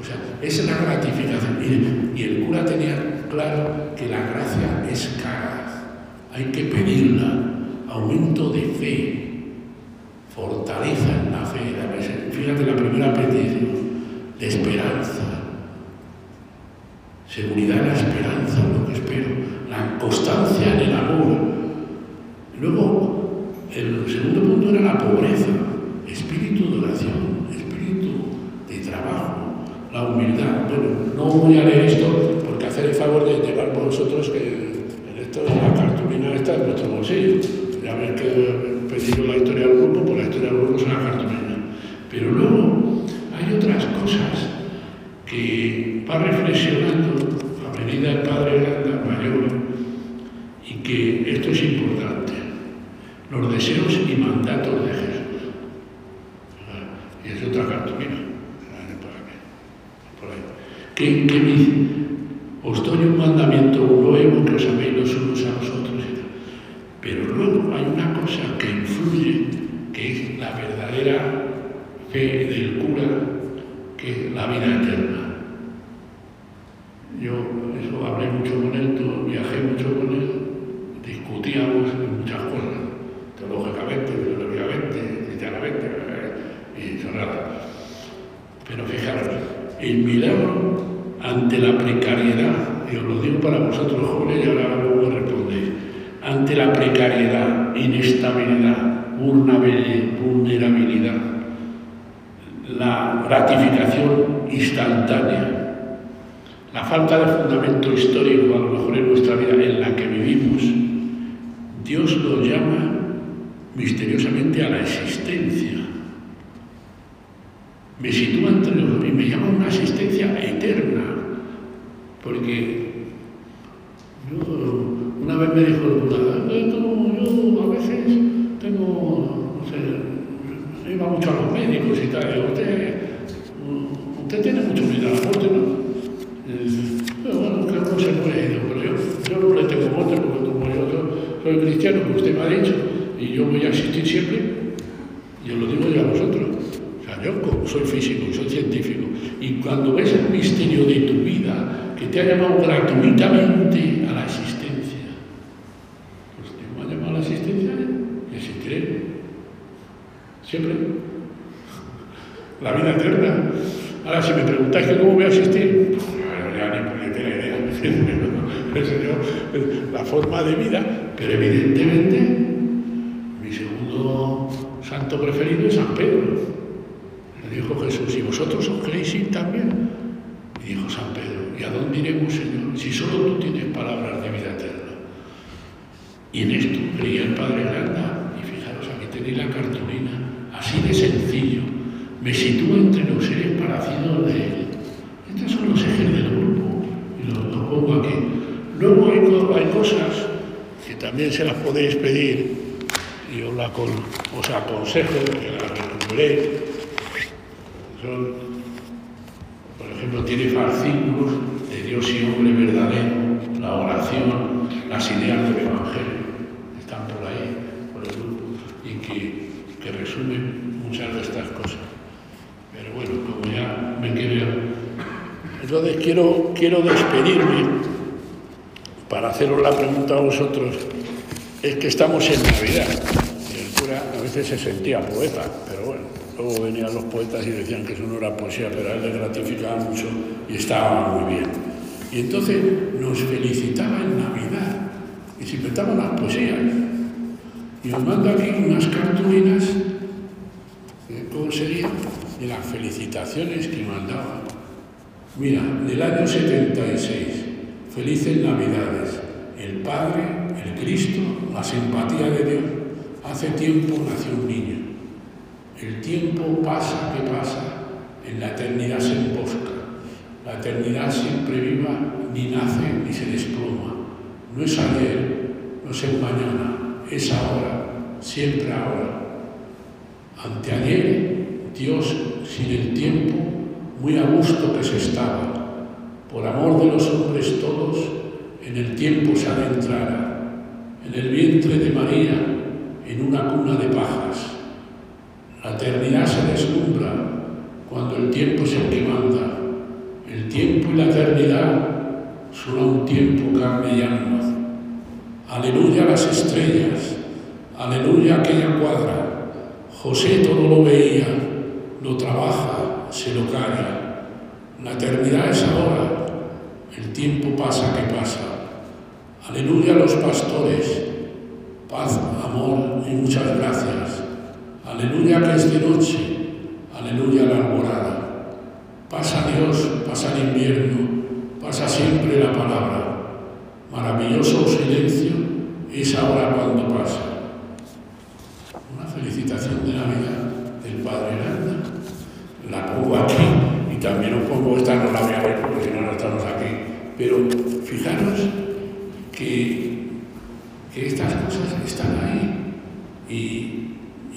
O sea, es la gratificación. Y el cura tenía claro que la gracia es cara, hay que pedirla, aumento de fe, fortaleza en la fe. Fíjate la primera petición, de esperanza, seguridad en la esperanza, lo que espero, la constancia en el amor. Luego, el segundo punto era la pobreza espíritu de oración, espíritu de trabajo, la humildad. Bueno, no voy a leer esto porque hacer el favor de llevar por vosotros que en esto la cartulina está en nuestro bolsillo. Ya ven que pedido la historia del grupo, pues la historia del grupo es una cartulina. Pero luego hay otras cosas que va reflexionando a medida el Padre Grande mayor y que esto es importante. Los deseos y mandatos de Jesús es otra cartulina. Por ahí. ¿Qué, ¿Qué, dice? Os doy un mandamiento nuevo que os améis los unos a los otros. Pero luego hay una cosa que influye, que es la verdadera fe del cura, que es la vida eterna. Yo eso hablé mucho con él, viajé mucho con él, discutíamos muchas cosas, teológicamente, filosóficamente, cristianamente, y Pero fijaros, el milagro ante la precariedad, y os lo digo para vosotros jóvenes y ahora luego respondéis, ante la precariedad, inestabilidad, vulnerabilidad, la gratificación instantánea, la falta de fundamento histórico, a lo mejor en nuestra vida en la que vivimos. Dios nos llama misteriosamente a la existencia. Me sitúa entre los y me llama una existencia eterna, porque una vez me dijo el yo a veces tengo, no sé, iba mucho a los médicos y tal, y usted, usted tiene mucho miedo a la muerte, ¿no? Pero bueno, que no se muere, pero yo, yo no le tengo muerte porque como yo soy cristiano, como usted me ha dicho, y yo voy a existir siempre, yo lo digo yo a vosotros. O sea, yo soy físico, soy científico, y cuando ves el misterio de tu vida, que te ha llamado gratuitamente a la existencia, pues te me ha llamado a la existencia y existiré. Siempre. La vida eterna. Ahora, si me preguntáis que cómo voy a existir, pues, ya ni tiene idea. la forma de vida, pero evidentemente santo preferido es San Pedro. Le dijo Jesús, ¿y vosotros os queréis ir también? Y dijo San Pedro, ¿y a dónde iremos, Señor? Si solo tú tienes palabras de vida eterna. Y en esto creía el Padre Granda, y fijaros, aquí tenéis la cartulina, así de sencillo. Me sitúo entre los seres parecidos de él. Estos son los ejes del grupo, y los, pongo aquí. Luego hay, hay cosas que también se las podéis pedir y os, la con, os aconsejo que la recuperéis. Son, por ejemplo, tiene fascículos de Dios y hombre verdadero, la oración, las ideas del Evangelio, están por ahí, por el grupo, y que, que resumen muchas de estas cosas. Pero bueno, como ya me quedo. Entonces quiero, quiero despedirme para haceros la pregunta a vosotros es que estamos en Navidad. Y el cura a veces se sentía poeta, pero bueno, luego venían los poetas y decían que eso no era poesía, pero a él le gratificaba mucho y estaba muy bien. Entonces nos felicitaba en Navidad y se inventaban las poesías. Y os mando aquí unas cartulinas, ¿cómo sería? De las felicitaciones que mandaba. Mira, del año 76, felices Navidades, el Padre el Cristo, la simpatía de Dios. Hace tiempo nació un niño. El tiempo pasa que pasa, en la eternidad se embosca. La eternidad siempre viva, ni nace ni se desploma. No es ayer, no es mañana, es ahora, siempre ahora. Anteayer, Dios, sin el tiempo, muy a gusto que se estaba. Por amor de los hombres todos, en el tiempo se adentrara en el vientre de María, en una cuna de pajas. La eternidad se deslumbra cuando el tiempo es el que manda. El tiempo y la eternidad son a un tiempo carne y alma. Aleluya las estrellas, aleluya aquella cuadra. José todo lo veía, lo trabaja, se lo calla. La eternidad es ahora, el tiempo pasa que pasa. Aleluya los pastores, paz, amor y muchas gracias. Aleluya que es de noche, aleluya la alborada. Pasa Dios, pasa el invierno, pasa siempre la palabra. Maravilloso silencio es ahora cuando pasa. Una felicitación de Navidad del Padre Grande. La pongo aquí y también os pongo esta, no la voy a porque si no, no estamos aquí. Pero fijaros que, estas cosas están ahí. Y,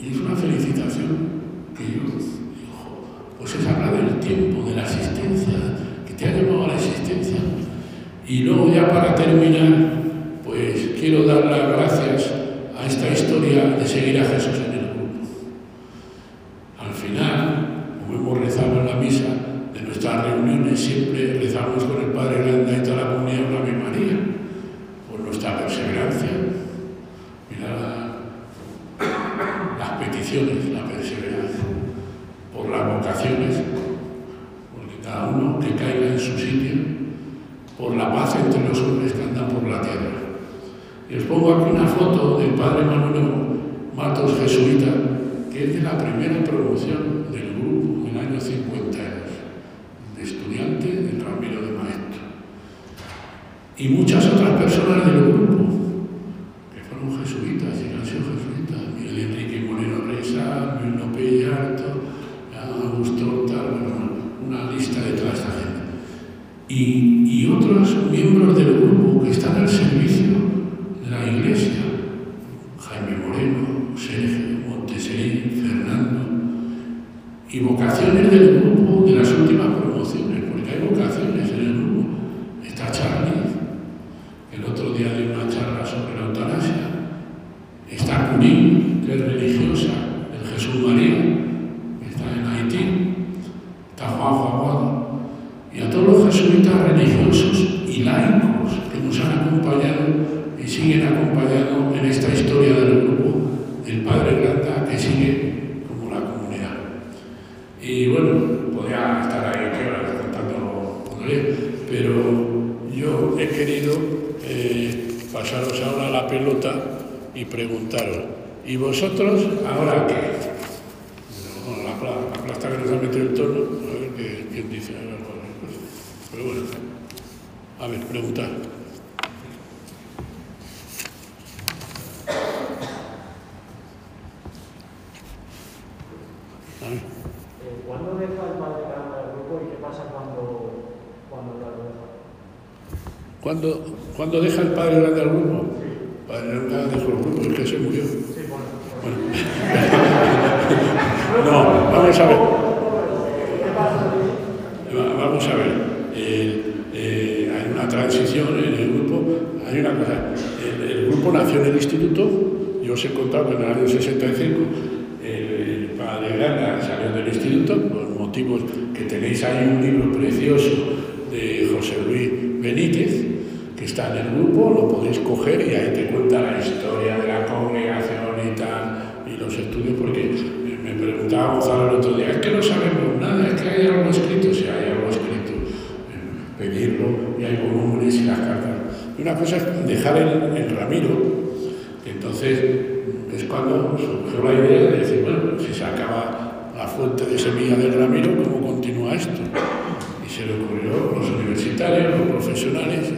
es una felicitación que yo pues es hablar del tiempo, de la existencia, que te ha llamado a la existencia. Y luego ya para terminar, pues quiero dar las gracias a esta historia de seguir a Jesús una foto del padre Manuel Matos Jesuita, que es de la primera promoción del grupo en el año 50 de estudiante del Ramiro de Maestro. Y muchas otras personas del grupo, bueno, pues surgió la idea de decir, bueno, si se acaba la fuente de semilla del ramiro, ¿cómo continúa esto? Y se le ocurrió a los universitarios, los profesionales.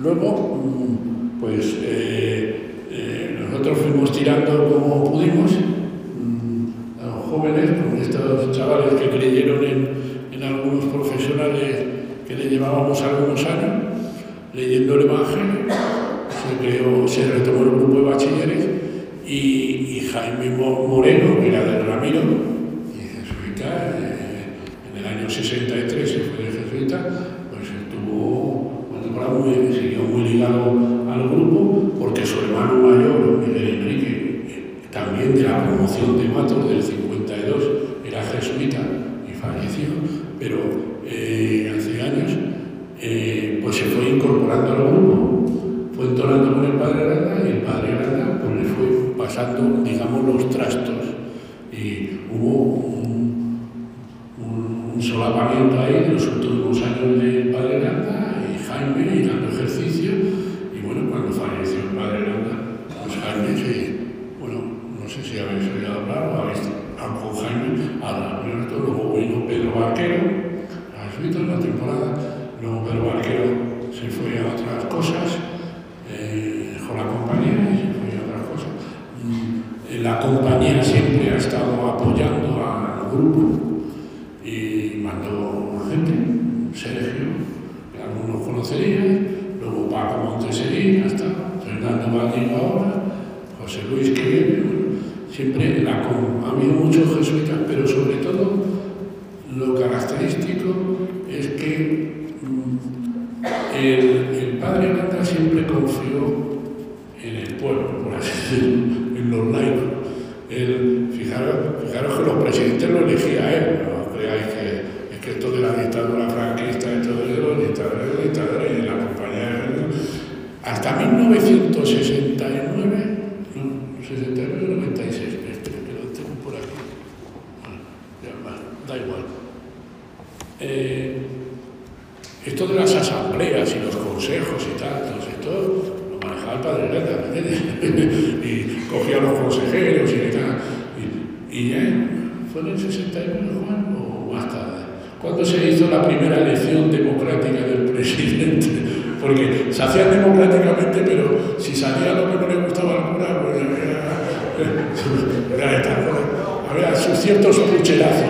Luego, mm, pues eh, eh, nosotros fuimos tirando como pudimos mm, a los jóvenes, con estos chavales que creyeron en, en algunos profesionales que le llevábamos algunos años, leyendo el Evangelio, se, creó, se retomó y, y Jaime Moreno. conocía a los consejeros y tal. Y, y ya fue en el 61, Juan, o más tarde, cuando se hizo la primera elección democrática del *laughs* presidente. Porque se hacían democráticamente, pero si salía lo que no le gustaba al cura, pues era, era, era, había sus ciertos pucherazos.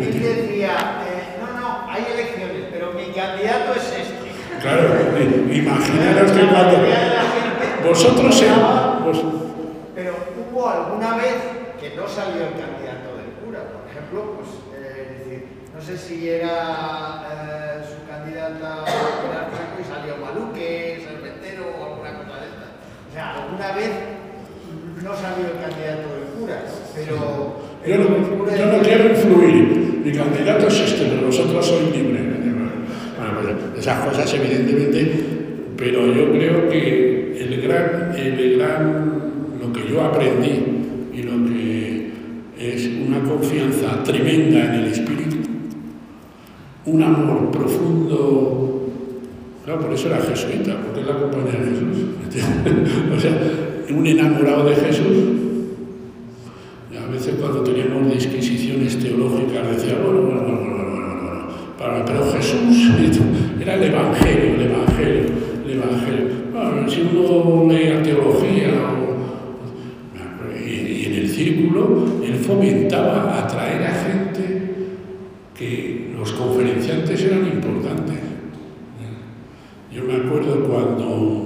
Y decía, eh, no, no, hay elecciones, pero mi candidato es este. Claro, imaginaros que cuando vosotros seamos no salió el candidato del cura, por ejemplo, pues, eh, decir, no sé si era eh, su candidata *coughs* era Franco y salió Maluque, Serpentero o alguna cosa de estas. O sea, alguna vez no salió el candidato del cura, pero... yo no, quiero influir, mi candidato existe, pero vosotros sois libres. Bueno, pues esas cosas evidentemente, pero yo creo que el gran, el gran, lo que yo aprendí tremenda en el espíritu, un amor profundo. Claro, por eso era jesuita, porque es la compañía de Jesús. *laughs* o sea, un enamorado de Jesús, a veces cuando teníamos disquisiciones teológicas decía, bueno, bueno, bueno, bueno, bueno, bueno, pero Jesús *laughs* era el Evangelio, el Evangelio, el Evangelio. Bueno, si uno leía teología o, y, y en el círculo, él fomentaba Lord.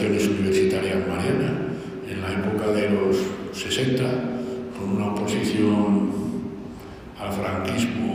Universitarias Marianas, en la época de los 60, con una oposición al franquismo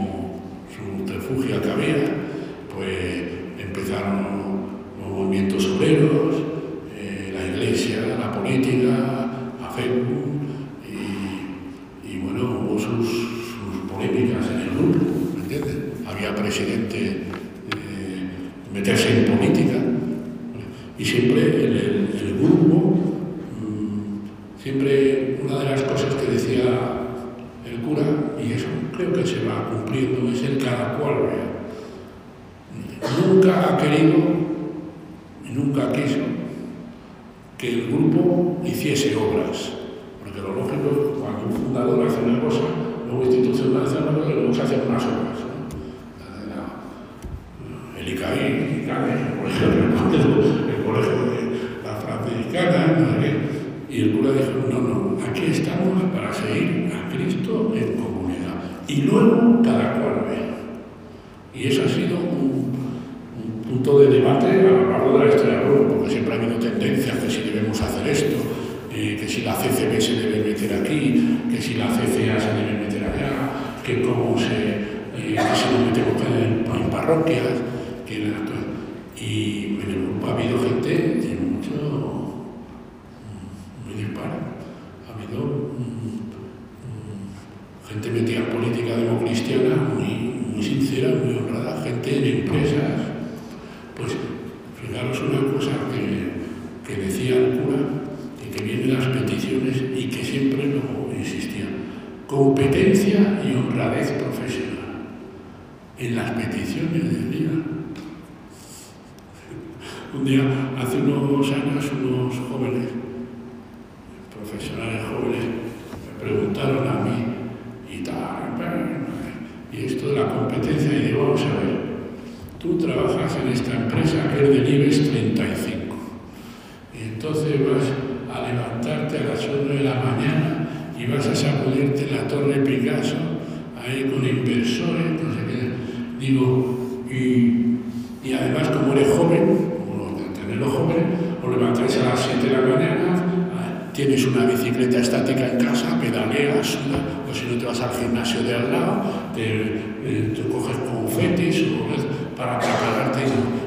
eres joven, de tenerlo joven, os levantáis a las 7 de la mañana, ah, tienes una bicicleta estática en casa, pedaleas, sudas, o si no te vas al gimnasio de al lado, te, eh, coges confetis o, para prepararte.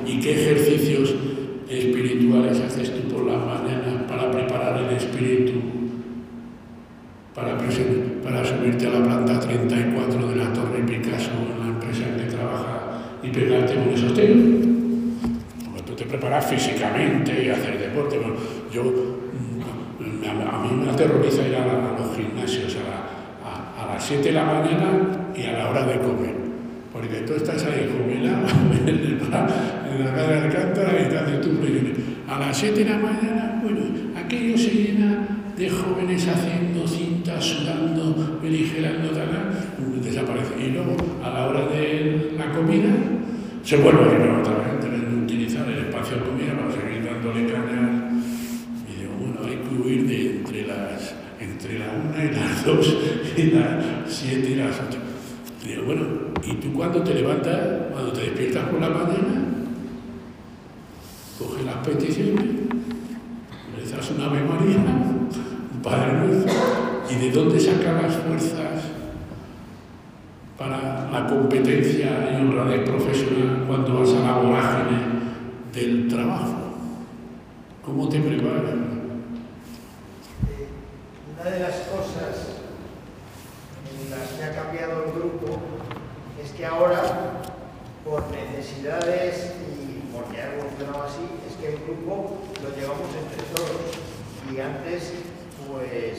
¿Y qué ejercicios espirituales haces tú por las mañanas para preparar el espíritu? Para subirte a la planta 34 de la Torre Picasso en la empresa en que trabaja y pegarte con esos temas. Físicamente y hacer deporte. Yo, a, mí me aterroriza ir a, los gimnasios a, a- las 7 de la mañana y a la hora de comer. Porque tú estás ahí jubilado *laughs* en, la calle de Alcántara y te haces tus. A las 7 de la mañana, bueno, aquello se llena de jóvenes haciendo cintas, sudando, beligerando, desaparece. Y luego, a la hora de la comida, se vuelve a llenar otra vez, 2 y las 7 y las 8. Digo, bueno, ¿y tú cuando te levantas, cuando te despiertas por la mañana, coges las peticiones, rezas una Ave María, un Padre Nuestro, y de dónde sacas las fuerzas para la competencia y honradez profesional cuando vas a la vorágine del trabajo? ¿Cómo te preparas? Una de las cosas las que ha cambiado el grupo es que ahora, por necesidades y porque ha evolucionado así, es que el grupo lo llevamos entre todos. Y antes, pues,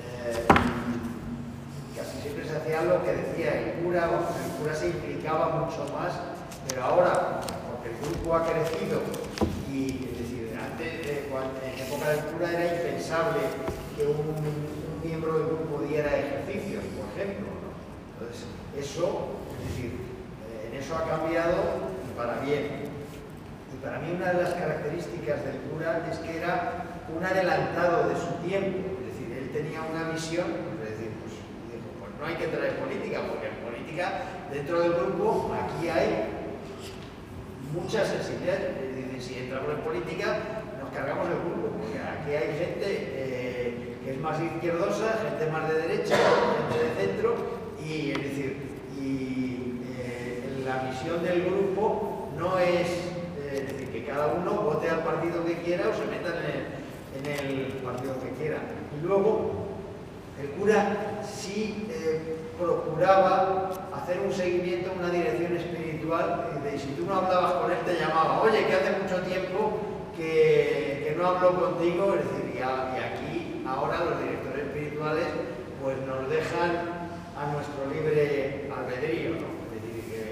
eh, casi siempre se hacía lo que decía el cura, el cura se implicaba mucho más, pero ahora, porque el grupo ha crecido y, es decir, antes, eh, en época del cura era impensable que un, miembro del grupo diera ejercicios, por Entonces, eso, es decir, eh, en eso ha cambiado para bien. Y para mí una de las características del cura es que era un adelantado de su tiempo. Es decir, él tenía una visión, es decir, pues, pues no hay que traer política, porque en política política, dentro del grupo aquí hay mucha sensibilidad. Es decir, si entramos en política, nos cargamos el grupo, porque aquí hay gente eh, es más izquierdosa, gente más de derecha, gente de centro, y es decir, y eh, la misión del grupo no es, eh, decir, que cada uno vote al partido que quiera o se meta en el, partido que quiera. Y luego, el cura sí procuraba hacer un seguimiento, una dirección espiritual, y si tú no hablabas con él te llamaba, oye, que hace mucho tiempo que, no hablo contigo, es decir, y, aquí ahora los directores espirituales pues nos dejan a nuestro libre albedrío. Es decir, que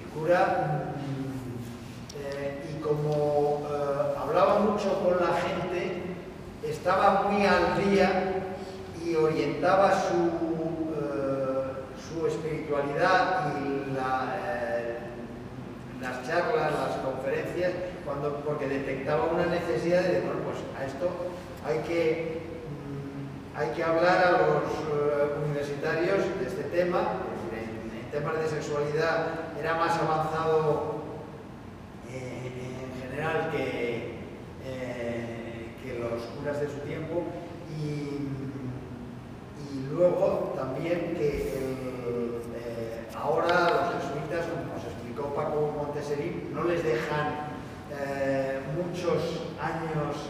el cura, mm, eh, y como eh, hablaba mucho con la gente, estaba muy al día y orientaba su espiritualidad y eh, las charlas, las conferencias, cuando, porque detectaba una necesidad de, bueno, pues a esto hay que, hay que hablar a los eh, universitarios de este tema, en, temas de sexualidad era más avanzado eh, en general que, que los curas de su tiempo. Y, luego también que Ahora los jesuitas, como nos explicó Paco Monteserín, no les dejan eh, muchos años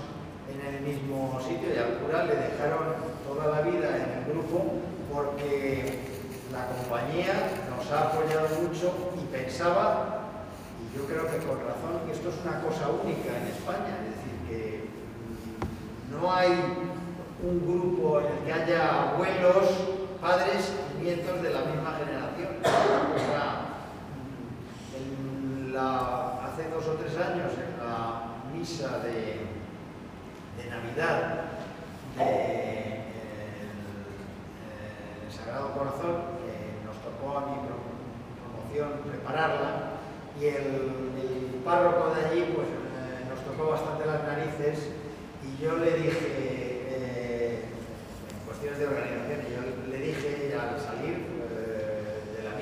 en el mismo sitio y al cura le dejaron toda la vida en el grupo porque la compañía nos ha apoyado mucho y pensaba, y yo creo que con razón, que esto es una cosa única en España, es decir, que no hay un grupo en el que haya abuelos, padres y nietos de la misma generación. Hace dos o tres años, en la misa de, Navidad del de, Sagrado Corazón, que nos tocó a mi promoción prepararla, y el, párroco de allí pues, eh, nos tocó bastante las narices, y yo le dije, eh, en cuestiones de organización, yo le dije al salir,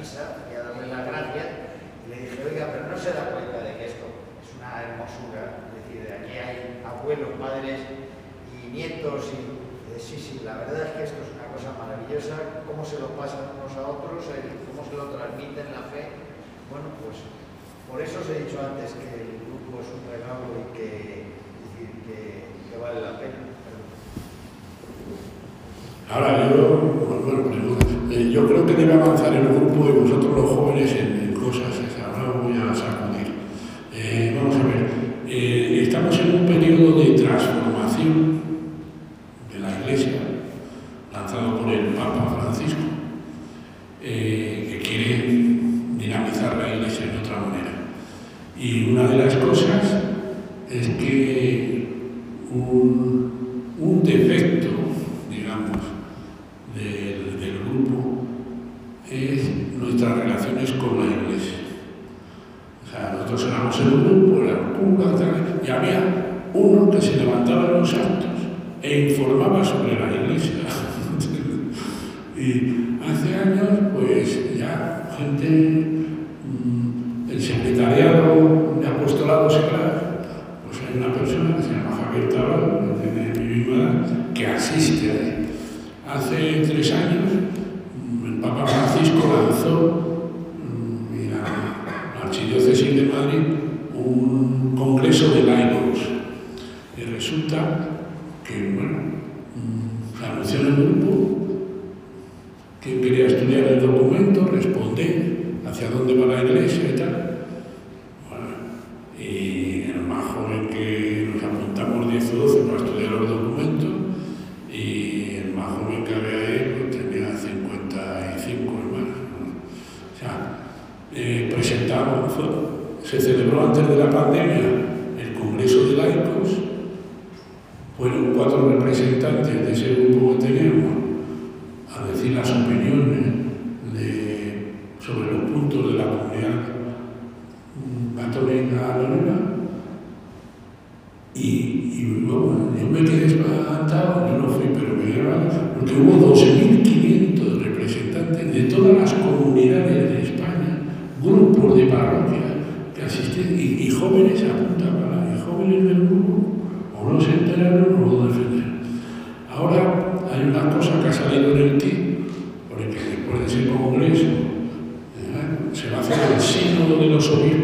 y a darle las gracias, y le dije, oiga, pero no se da cuenta de que esto es una hermosura, es decir, de aquí hay abuelos, padres y nietos, y sí, sí, la verdad es que esto es una cosa maravillosa, cómo se lo pasan unos a otros, cómo se lo transmiten la fe. Bueno, pues por eso os he dicho antes que el grupo es un regalo y que, decir, que, vale la pena. Ahora yo, bueno, eh, yo creo que debe avanzar el grupo y vosotros los jóvenes en, y, y jóvenes apuntaban, y jóvenes del grupo, o no se enteraron o lo defendieron. Ahora hay una cosa que ha salido en el TIC, porque después de ese congreso se va a hacer el sínodo de los obispos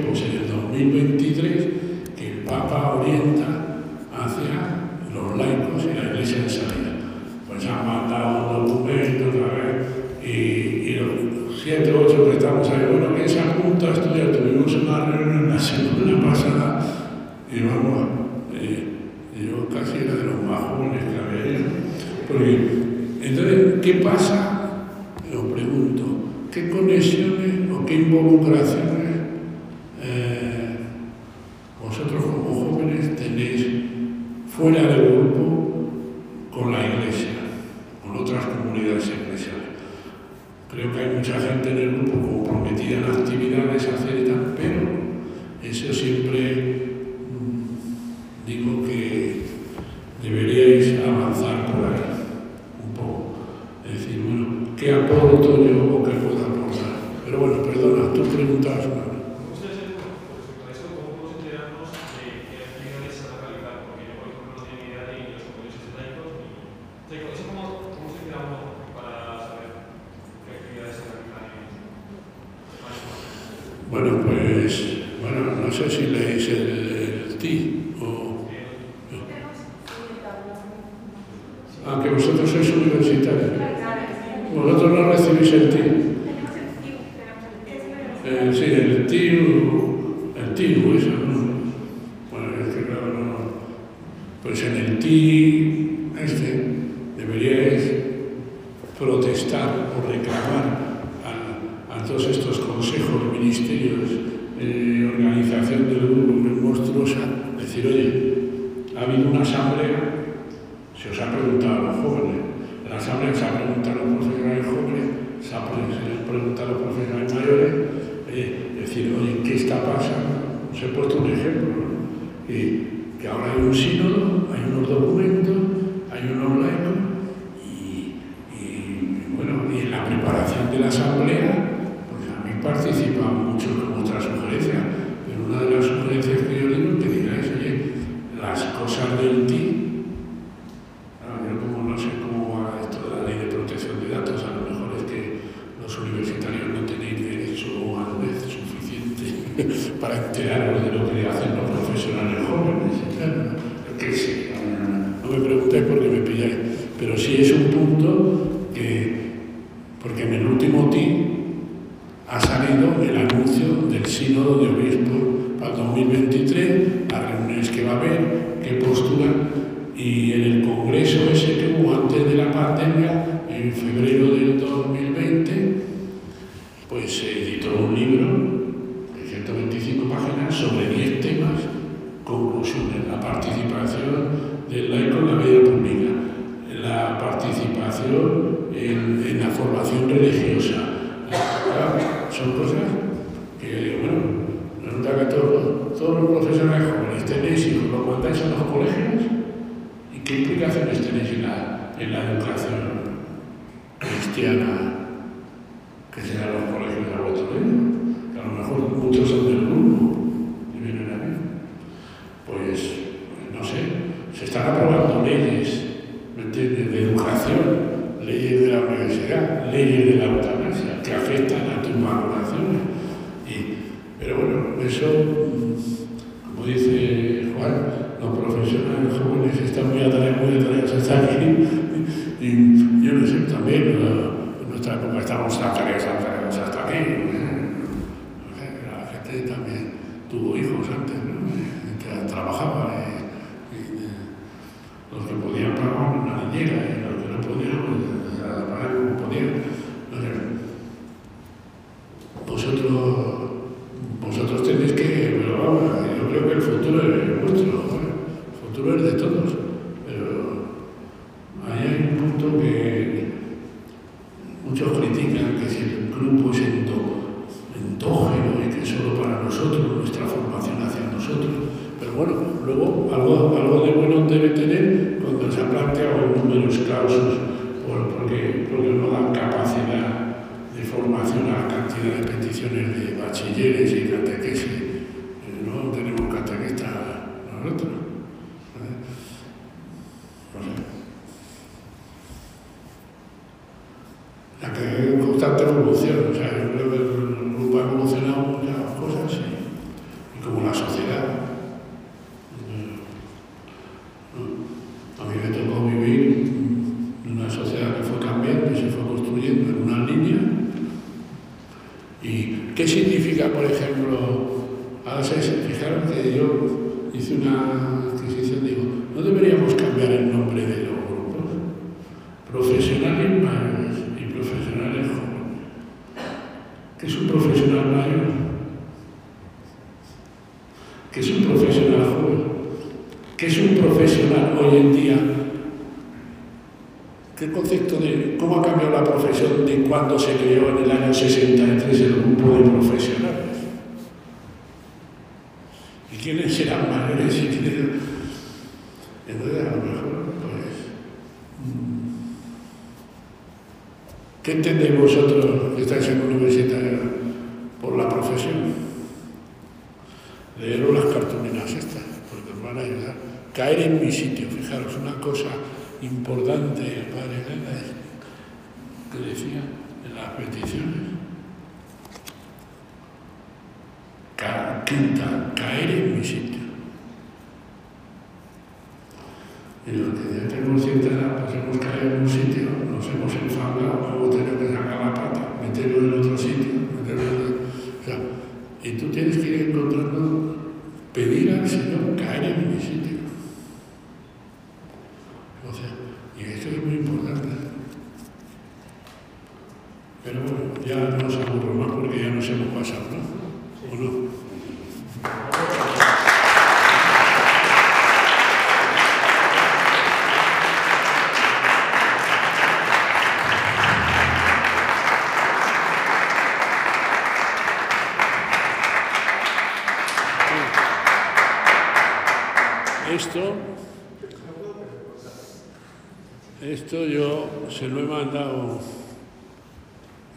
se lo he mandado,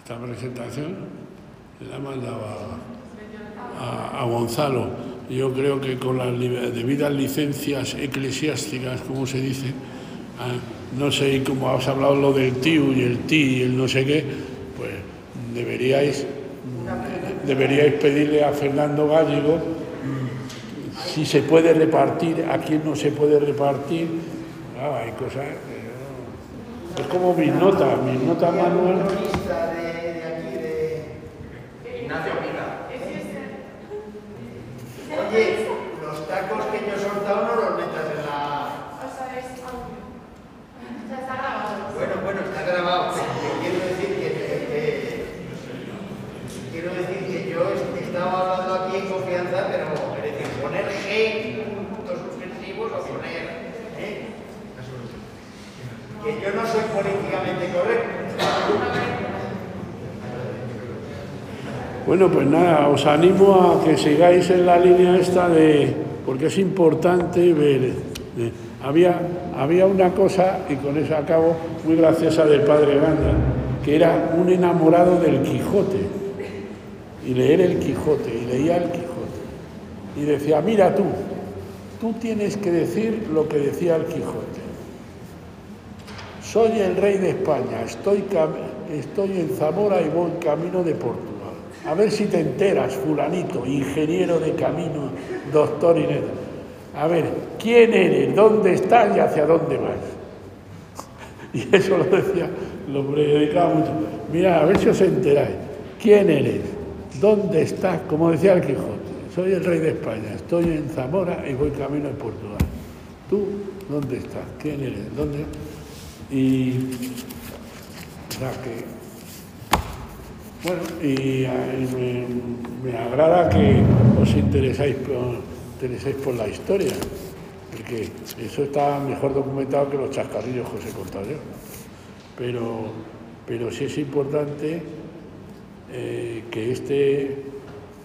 esta presentación, se la he mandado a, a- Gonzalo. Yo creo que con las debidas licencias eclesiásticas, como se dice, ah, no sé cómo has hablado lo del TIU y el TI y el no sé qué, pues deberíais, deberíais pedirle a Fernando Gallego si se puede repartir, a quién no se puede repartir. Claro, hay cosas. Es como mis notas, mis notas manual. cronista de, de aquí, de Ignacio Pica. Oye, los tacos que yo he soltado no los metas en la... O sea, es audio. Ya está grabado. Bueno, bueno, está grabado. pero Quiero decir que, que- que- quiero decir que yo est- estaba hablando aquí en confianza, pero es decir, poner G, puntos suspensivos o poner ¿eh? que yo no soy políticamente correcto. Bueno, pues nada, os animo a que sigáis en la línea esta de. porque es importante ver. eh, había, había una cosa, y con eso acabo, muy graciosa del padre Ganda, que era un enamorado del Quijote. Y leer el Quijote, y leía el Quijote. Y decía, mira tú, tú tienes que decir lo que decía el Quijote. Soy el rey de España, estoy, estoy en Zamora y voy camino de Portugal. A ver si te enteras, fulanito, ingeniero de camino, doctor Inés. A ver, ¿quién eres? ¿Dónde estás y hacia dónde vas? *laughs* Y eso lo decía, lo predicaba mucho. Mira, a ver si os enteráis. ¿Quién eres? ¿Dónde estás? Como decía el Quijote, soy el rey de España, estoy en Zamora y voy camino de Portugal. ¿Tú dónde estás? ¿Quién eres? ¿Dónde? Y, o que, bueno, y, me, agrada que os interesáis por, la historia, porque eso está mejor documentado que los chascarrillos que os he contado. Pero, pero sí es importante eh, que este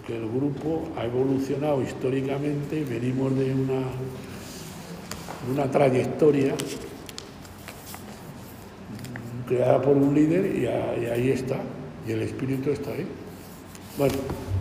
que el grupo ha evolucionado históricamente, venimos de una, de una trayectoria creada por un líder y ahí está, y el Espíritu está ahí. Bueno.